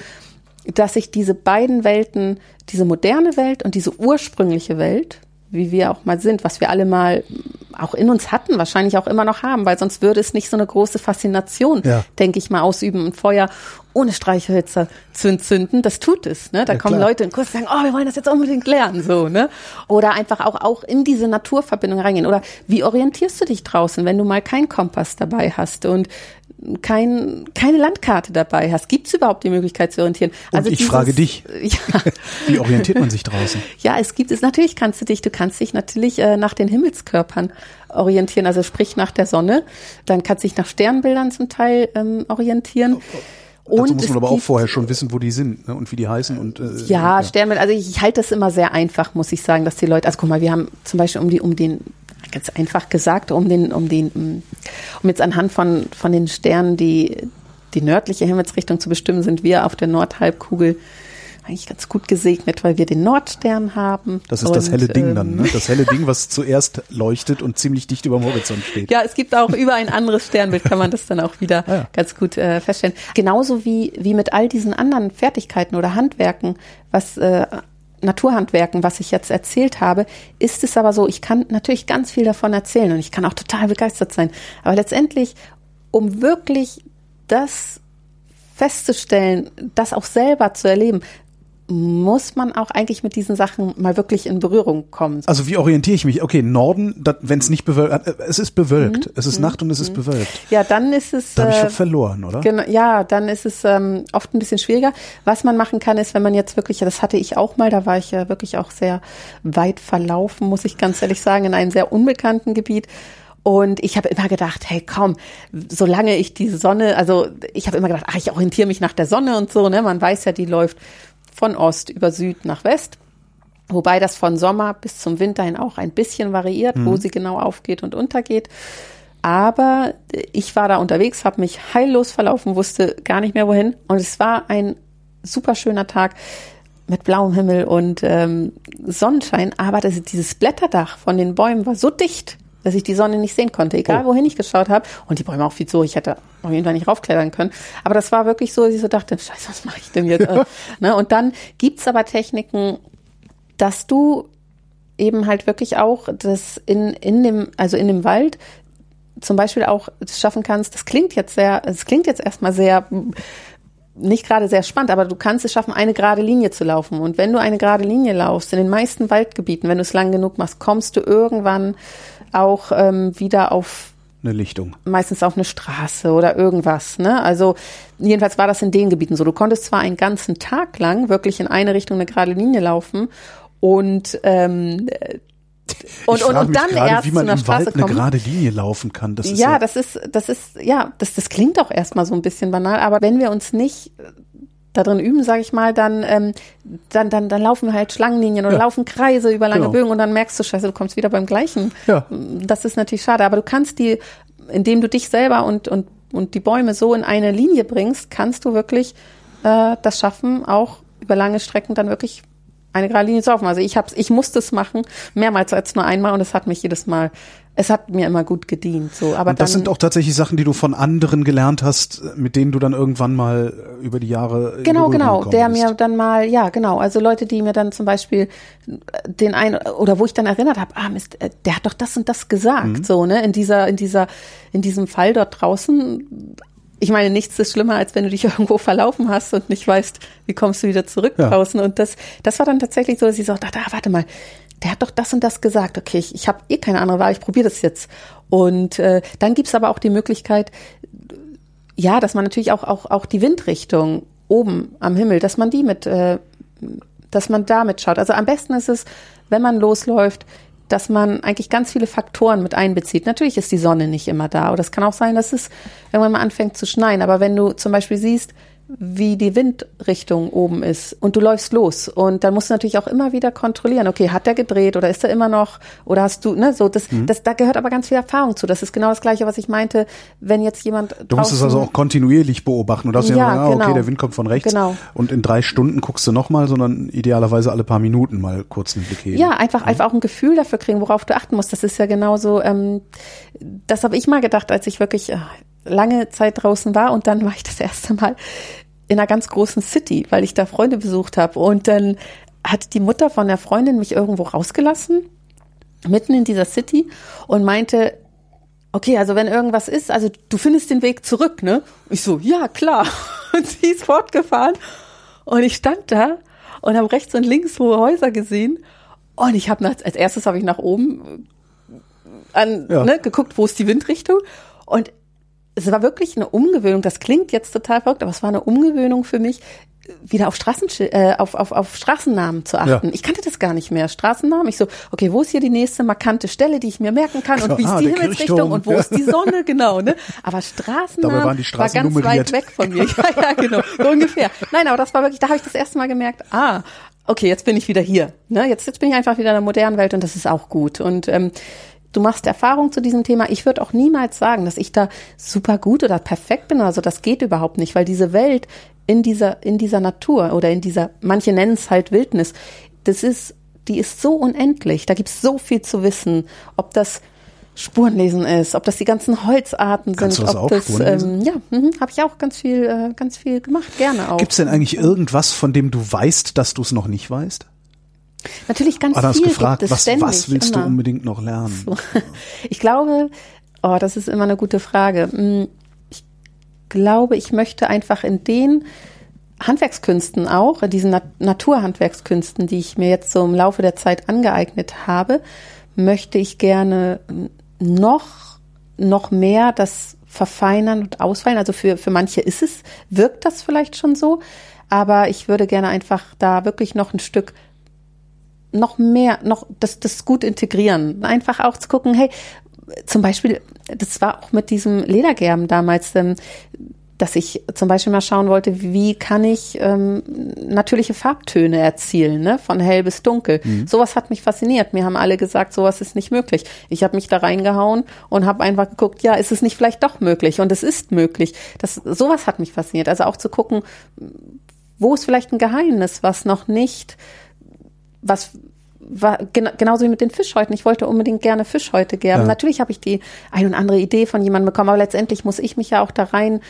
dass ich diese beiden Welten, diese moderne Welt und diese ursprüngliche Welt, wie wir auch mal sind, was wir alle mal auch in uns hatten, wahrscheinlich auch immer noch haben, weil sonst würde es nicht so eine große Faszination, Ja. denke ich mal, ausüben, ein Feuer ohne Streichhölzer zu entzünden. Das tut es. Ne? Da Ja, kommen klar. Leute in Kurs und sagen, oh, wir wollen das jetzt unbedingt lernen, so, ne? Oder einfach auch, auch in diese Naturverbindung reingehen. Oder wie orientierst du dich draußen, wenn du mal keinen Kompass dabei hast und kein, keine Landkarte dabei hast? Gibt es überhaupt die Möglichkeit zu orientieren? Und ich frage dich. [LAUGHS] Ja, Wie orientiert man sich draußen? ja, es gibt es natürlich, kannst du dich, du kannst dich natürlich äh, nach den Himmelskörpern orientieren, also sprich nach der Sonne. Dann kannst du dich nach Sternbildern zum Teil ähm, orientieren. Dazu muss es man aber auch vorher schon wissen, wo die sind ne? und wie die heißen. Und, äh, ja, Sternbild, also ich, ich halte das immer sehr einfach, muss ich sagen, dass die Leute, also guck mal, wir haben zum Beispiel um die, um den, ganz einfach gesagt, um den, um den, um um jetzt anhand von, von den Sternen die, die nördliche Himmelsrichtung zu bestimmen, sind wir auf der Nordhalbkugel eigentlich ganz gut gesegnet, weil wir den Nordstern haben. Das ist das Und, helle Ding dann, ähm, ne? Das helle Ding, was [LAUGHS] zuerst leuchtet und ziemlich dicht über dem Horizont steht. Ja, es gibt auch über ein anderes Sternbild, kann man das dann auch wieder [LAUGHS] Ah ja. ganz gut äh, feststellen. Genauso wie, wie mit all diesen anderen Fertigkeiten oder Handwerken, was äh, Naturhandwerken, was ich jetzt erzählt habe, ist es aber so, ich kann natürlich ganz viel davon erzählen und ich kann auch total begeistert sein. Aber letztendlich, um wirklich das festzustellen, das auch selber zu erleben, muss man auch eigentlich mit diesen Sachen mal wirklich in Berührung kommen. Also wie orientiere ich mich? Okay, Norden, wenn es nicht bewölkt, äh, es ist bewölkt, Mhm. es ist Nacht und es ist bewölkt. Ja, dann ist es. Da habe ich äh, schon verloren, oder? Genau, ja, dann ist es ähm, oft ein bisschen schwieriger. Was man machen kann, ist, wenn man jetzt wirklich, das hatte ich auch mal, da war ich ja wirklich auch sehr weit verlaufen, muss ich ganz ehrlich sagen, in einem sehr unbekannten Gebiet. Und ich habe immer gedacht, hey, komm, solange ich die Sonne, also ich habe immer gedacht, ach, ich orientiere mich nach der Sonne und so, ne? Man weiß ja, die läuft von Ost über Süd nach West. Wobei das von Sommer bis zum Winter hin auch ein bisschen variiert, wo sie genau aufgeht und untergeht. Aber ich war da unterwegs, habe mich heillos verlaufen, wusste gar nicht mehr wohin. Und es war ein super schöner Tag mit blauem Himmel und ähm, Sonnenschein. Aber das, dieses Blätterdach von den Bäumen war so dicht, dass ich die Sonne nicht sehen konnte, egal Oh. wohin ich geschaut habe. Und die Bäume auch viel zu hoch. Ich hätte auf jeden Fall nicht raufklettern können. Aber das war wirklich so, dass ich so dachte, scheiße, was mache ich denn jetzt? [LAUGHS] ne? Und dann gibt's aber Techniken, dass du eben halt wirklich auch das in, in dem, also in dem Wald zum Beispiel auch schaffen kannst, das klingt jetzt sehr, es klingt jetzt erstmal sehr nicht gerade sehr spannend, aber du kannst es schaffen, eine gerade Linie zu laufen. Und wenn du eine gerade Linie laufst, in den meisten Waldgebieten, wenn du es lang genug machst, kommst du irgendwann auch ähm, wieder auf Eine Lichtung. meistens auf eine Straße oder irgendwas. Ne? Also jedenfalls war das in den Gebieten so. Du konntest zwar einen ganzen Tag lang wirklich in eine Richtung eine gerade Linie laufen und ähm, und, und, und dann gerade, erst wie zu man einer im Wald Straße eine kommen. gerade Linie laufen kann. Das ist ja, ja, das ist, das ist, ja, das, das klingt auch erstmal so ein bisschen banal, aber wenn wir uns nicht da drin üben, sage ich mal, dann, ähm, dann, dann, dann laufen halt Schlangenlinien oder Ja. laufen Kreise über lange Genau. Bögen und dann merkst du, scheiße, du kommst wieder beim gleichen. Ja. Das ist natürlich schade, aber du kannst die, indem du dich selber und, und, und die Bäume so in eine Linie bringst, kannst du wirklich äh, das schaffen, auch über lange Strecken dann wirklich eine gerade Linie zu laufen. Also ich hab's, ich musste es machen, mehrmals als nur einmal und es hat mich jedes Mal, es hat mir immer gut gedient. So, aber Und das dann, sind auch tatsächlich Sachen, die du von anderen gelernt hast, mit denen du dann irgendwann mal über die Jahre Genau, genau. Der bist. mir dann mal, ja, genau. Also Leute, die mir dann zum Beispiel den ein oder wo ich dann erinnert habe, ah Mist, äh, der hat doch das und das gesagt, Mhm. so ne, in dieser, in dieser, in diesem Fall dort draußen. Ich meine, nichts ist schlimmer, als wenn du dich [LAUGHS] irgendwo verlaufen hast und nicht weißt, wie kommst du wieder zurück Ja. draußen. Und das, das war dann tatsächlich so, dass ich so dachte, ah, warte mal, der hat doch das und das gesagt. Okay, ich, ich habe eh keine andere Wahl, ich probiere das jetzt. Und äh, dann gibt's aber auch die Möglichkeit, ja, dass man natürlich auch, auch, auch die Windrichtung oben am Himmel, dass man die mit, äh, dass man damit schaut. Also am besten ist es, wenn man losläuft, dass man eigentlich ganz viele Faktoren mit einbezieht. Natürlich ist die Sonne nicht immer da. Oder es kann auch sein, dass es irgendwann mal anfängt zu schneien. Aber wenn du zum Beispiel siehst, wie die Windrichtung oben ist und du läufst los und dann musst du natürlich auch immer wieder kontrollieren, okay, hat der gedreht oder ist er immer noch oder hast du, ne, so, das, das, da gehört aber ganz viel Erfahrung zu. Das ist genau das Gleiche, was ich meinte, wenn jetzt jemand Du musst es also auch kontinuierlich beobachten. Du darfst ja, Ja, ah, okay, genau. der Wind kommt von rechts Genau. und in drei Stunden guckst du nochmal, sondern idealerweise alle paar Minuten mal kurz einen Blick heben. Ja, einfach, einfach auch ein Gefühl dafür kriegen, worauf du achten musst. Das ist ja genauso, ähm, das habe ich mal gedacht, als ich wirklich äh, lange Zeit draußen war und dann war ich das erste Mal in einer ganz großen City, weil ich da Freunde besucht habe. Und dann hat die Mutter von der Freundin mich irgendwo rausgelassen, mitten in dieser City, und meinte, okay, also wenn irgendwas ist, also du findest den Weg zurück, ne? Ich so, ja, klar. [LAUGHS] Und sie ist fortgefahren. Und ich stand da und habe rechts und links hohe Häuser gesehen. Und ich habe als erstes habe ich nach oben an, Ja. ne, geguckt, wo ist die Windrichtung. Und es war wirklich eine Umgewöhnung. Das klingt jetzt total verrückt, aber es war eine Umgewöhnung für mich, wieder auf, Straßen, äh, auf, auf, auf Straßennamen zu achten. Ja. Ich kannte das gar nicht mehr. Straßennamen. Ich so, okay, wo ist hier die nächste markante Stelle, die ich mir merken kann? Und wie ist Ah, die Himmelsrichtung? Kirchturm. Und wo ist die Sonne? [LAUGHS] Genau, ne? Aber Straßennamen waren die Straßen war ganz nummeriert. weit weg von mir. [LAUGHS] Ja, ja, genau. So ungefähr. Nein, aber das war wirklich, da habe ich das erste Mal gemerkt, ah, okay, jetzt bin ich wieder hier. Ne? Jetzt, jetzt bin ich einfach wieder in der modernen Welt und das ist auch gut. Und ähm, du machst Erfahrung zu diesem Thema. Ich würde auch niemals sagen, dass ich da super gut oder perfekt bin. Also das geht überhaupt nicht, weil diese Welt in dieser, in dieser Natur oder in dieser, manche nennen es halt Wildnis, das ist, die ist so unendlich. Da gibt es so viel zu wissen. Ob das Spurenlesen ist, ob das die ganzen Holzarten Kannst sind, du das ob auch, das ähm, ja, mhm, habe ich auch ganz viel, äh, ganz viel gemacht, gerne auch. Gibt's denn eigentlich irgendwas, von dem du weißt, dass du es noch nicht weißt? Natürlich ganz Anders viel gefragt, gibt es was, ständig, was willst immer. du unbedingt noch lernen? [LAUGHS] Ich glaube, oh, das ist immer eine gute Frage. Hm, Ich glaube, ich möchte einfach in den Handwerkskünsten auch, in diesen Nat Naturhandwerkskünsten, die ich mir jetzt so im Laufe der Zeit angeeignet habe, möchte ich gerne noch, noch mehr das verfeinern und ausfallen. Also für, für manche ist es, wirkt das vielleicht schon so, aber ich würde gerne einfach da wirklich noch ein Stück noch mehr, noch das, das gut integrieren. Einfach auch zu gucken, hey, zum Beispiel, das war auch mit diesem Ledergerben damals, ähm, dass ich zum Beispiel mal schauen wollte, wie kann ich ähm, natürliche Farbtöne erzielen, ne? von hell bis dunkel. Sowas hat mich fasziniert. Mir haben alle gesagt, sowas ist nicht möglich. Ich habe mich da reingehauen und habe einfach geguckt, ja, ist es nicht vielleicht doch möglich? Und es ist möglich. Das, sowas hat mich fasziniert. Also auch zu gucken, wo ist vielleicht ein Geheimnis, was noch nicht was war gen genauso wie mit den Fischhäuten. Ich wollte unbedingt gerne Fischhäute gerben. Ja. Natürlich habe ich die ein und andere Idee von jemandem bekommen, aber letztendlich muss ich mich ja auch da rein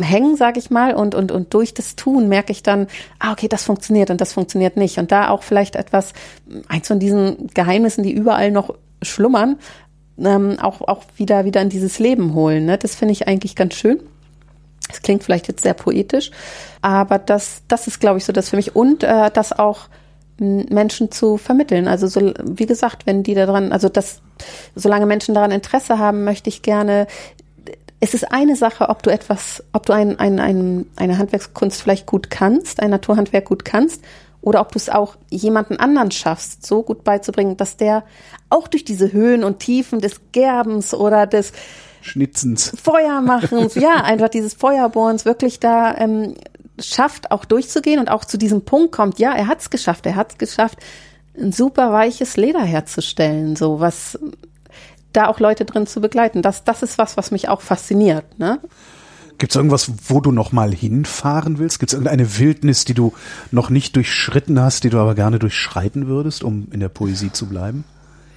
hängen, sage ich mal, und, und, und durch das Tun merke ich dann, ah, okay, das funktioniert und das funktioniert nicht. Und da auch vielleicht etwas, eins von diesen Geheimnissen, die überall noch schlummern, ähm, auch, auch wieder, wieder in dieses Leben holen. Ne? Das finde ich eigentlich ganz schön. Das klingt vielleicht jetzt sehr poetisch, aber das, das ist, glaube ich, so das für mich. Und äh, das auch Menschen zu vermitteln. Also so, wie gesagt, wenn die daran, also das, solange Menschen daran Interesse haben, möchte ich gerne. Es ist eine Sache, ob du etwas, ob du ein, ein, ein, eine Handwerkskunst vielleicht gut kannst, ein Naturhandwerk gut kannst, oder ob du es auch jemanden anderen schaffst, so gut beizubringen, dass der auch durch diese Höhen und Tiefen des Gerbens oder des Schnitzens. Feuermachens, ja, [LAUGHS] einfach dieses Feuerbohrens wirklich da ähm, schafft, auch durchzugehen und auch zu diesem Punkt kommt, ja, er hat es geschafft, er hat es geschafft, ein super weiches Leder herzustellen, so was da auch Leute drin zu begleiten. Das, das ist was, was mich auch fasziniert. Ne? Gibt es irgendwas, wo du noch mal hinfahren willst? Gibt es irgendeine Wildnis, die du noch nicht durchschritten hast, die du aber gerne durchschreiten würdest, um in der Poesie zu bleiben?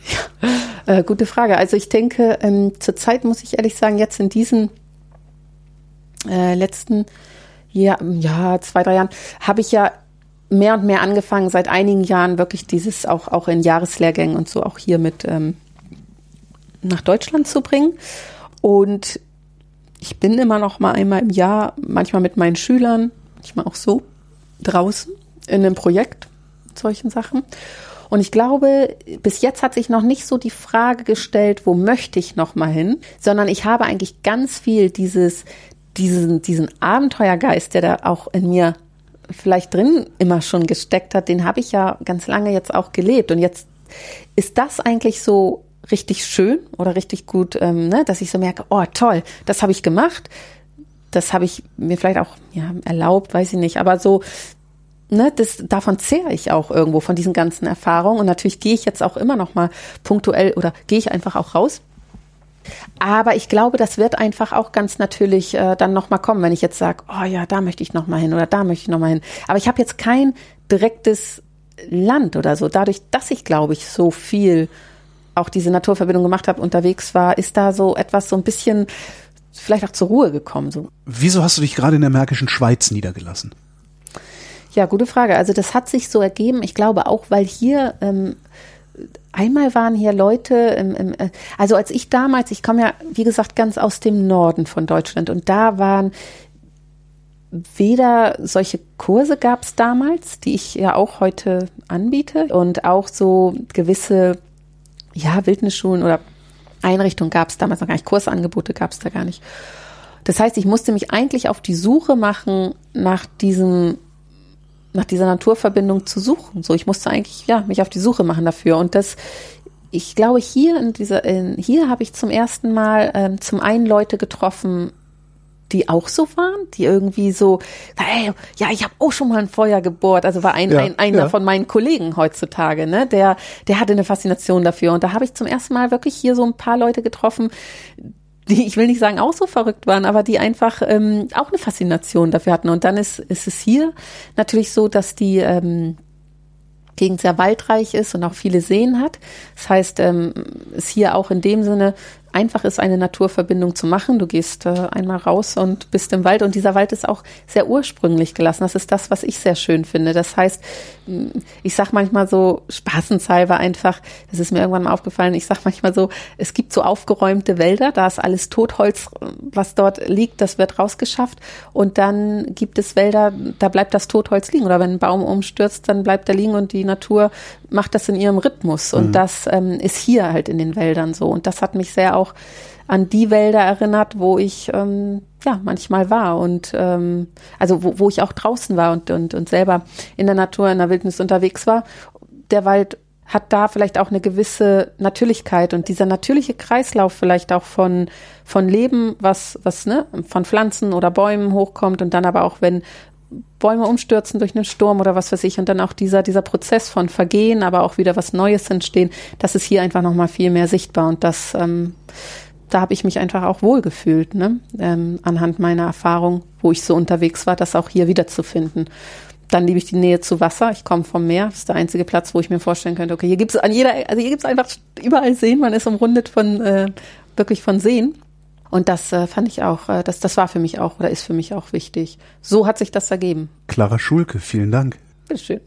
Ja, äh, gute Frage. Also ich denke, ähm, zurzeit muss ich ehrlich sagen, jetzt in diesen äh, letzten ja, ja, zwei, drei Jahren habe ich ja mehr und mehr angefangen, seit einigen Jahren wirklich dieses auch, auch in Jahreslehrgängen und so auch hier mit ähm, nach Deutschland zu bringen. Und ich bin immer noch mal einmal im Jahr, manchmal mit meinen Schülern, manchmal auch so, draußen in einem Projekt, solchen Sachen. Und ich glaube, bis jetzt hat sich noch nicht so die Frage gestellt, wo möchte ich noch mal hin, sondern ich habe eigentlich ganz viel dieses, diesen, diesen Abenteuergeist, der da auch in mir vielleicht drin immer schon gesteckt hat, den habe ich ja ganz lange jetzt auch gelebt. Und jetzt ist das eigentlich so richtig schön oder richtig gut, ähm, ne, dass ich so merke, oh toll, das habe ich gemacht. Das habe ich mir vielleicht auch ja, erlaubt, weiß ich nicht, aber so, ne, das, davon zehre ich auch irgendwo von diesen ganzen Erfahrungen. Und natürlich gehe ich jetzt auch immer noch mal punktuell oder gehe ich einfach auch raus aber ich glaube, das wird einfach auch ganz natürlich äh, dann nochmal kommen, wenn ich jetzt sage, oh ja, da möchte ich nochmal hin oder da möchte ich nochmal hin. Aber ich habe jetzt kein direktes Land oder so. Dadurch, dass ich, glaube ich, so viel auch diese Naturverbindung gemacht habe, unterwegs war, ist da so etwas so ein bisschen vielleicht auch zur Ruhe gekommen. So. Wieso hast du dich gerade in der Märkischen Schweiz niedergelassen? Ja, gute Frage. Also das hat sich so ergeben. Ich glaube auch, weil hier ähm, einmal waren hier Leute, im, im, äh, also als ich damals, ich komme ja, wie gesagt, ganz aus dem Norden von Deutschland und da waren weder solche Kurse gab es damals, die ich ja auch heute anbiete und auch so gewisse, ja, Wildnisschulen oder Einrichtungen gab es damals noch gar nicht, Kursangebote gab es da gar nicht. Das heißt, ich musste mich eigentlich auf die Suche machen nach diesem nach dieser Naturverbindung zu suchen. So, ich musste eigentlich ja mich auf die Suche machen dafür. Und das, ich glaube, hier in dieser, in, hier habe ich zum ersten Mal ähm, zum einen Leute getroffen, die auch so waren, die irgendwie so, hey, ja, ich habe auch schon mal ein Feuer gebohrt. Also war ein, ja, ein einer ja. von meinen Kollegen heutzutage, ne, der, der hatte eine Faszination dafür. Und da habe ich zum ersten Mal wirklich hier so ein paar Leute getroffen, die, ich will nicht sagen auch so verrückt waren, aber die einfach ähm, auch eine Faszination dafür hatten. Und dann ist, ist es hier natürlich so, dass die ähm, Gegend sehr waldreich ist und auch viele Seen hat. Das heißt, ähm, ist hier auch in dem Sinne einfach ist, eine Naturverbindung zu machen. Du gehst äh, einmal raus und bist im Wald und dieser Wald ist auch sehr ursprünglich gelassen. Das ist das, was ich sehr schön finde. Das heißt, ich sag manchmal so spaßenshalber einfach, das ist mir irgendwann mal aufgefallen, ich sag manchmal so, es gibt so aufgeräumte Wälder, da ist alles Totholz, was dort liegt, das wird rausgeschafft und dann gibt es Wälder, da bleibt das Totholz liegen oder wenn ein Baum umstürzt, dann bleibt er liegen und die Natur macht das in ihrem Rhythmus und mhm. das ähm, ist hier halt in den Wäldern so und das hat mich sehr auch an die Wälder erinnert, wo ich ähm, ja manchmal war und ähm, also wo, wo ich auch draußen war und, und, und selber in der Natur, in der Wildnis unterwegs war. Der Wald hat da vielleicht auch eine gewisse Natürlichkeit und dieser natürliche Kreislauf vielleicht auch von von Leben, was was ne von Pflanzen oder Bäumen hochkommt und dann aber auch wenn Bäume umstürzen durch einen Sturm oder was weiß ich und dann auch dieser dieser Prozess von Vergehen, aber auch wieder was Neues entstehen, das ist hier einfach noch mal viel mehr sichtbar und das ähm, da habe ich mich einfach auch wohlgefühlt, ne? ähm, anhand meiner Erfahrung, wo ich so unterwegs war, das auch hier wiederzufinden. Dann liebe ich die Nähe zu Wasser. Ich komme vom Meer. Das ist der einzige Platz, wo ich mir vorstellen könnte, okay, hier gibt es an jeder, also hier gibt es einfach überall Seen. Man ist umrundet von äh, wirklich von Seen. Und das äh, fand ich auch, äh, das, das war für mich auch oder ist für mich auch wichtig. So hat sich das ergeben. Clara Schulke, vielen Dank. Bitteschön.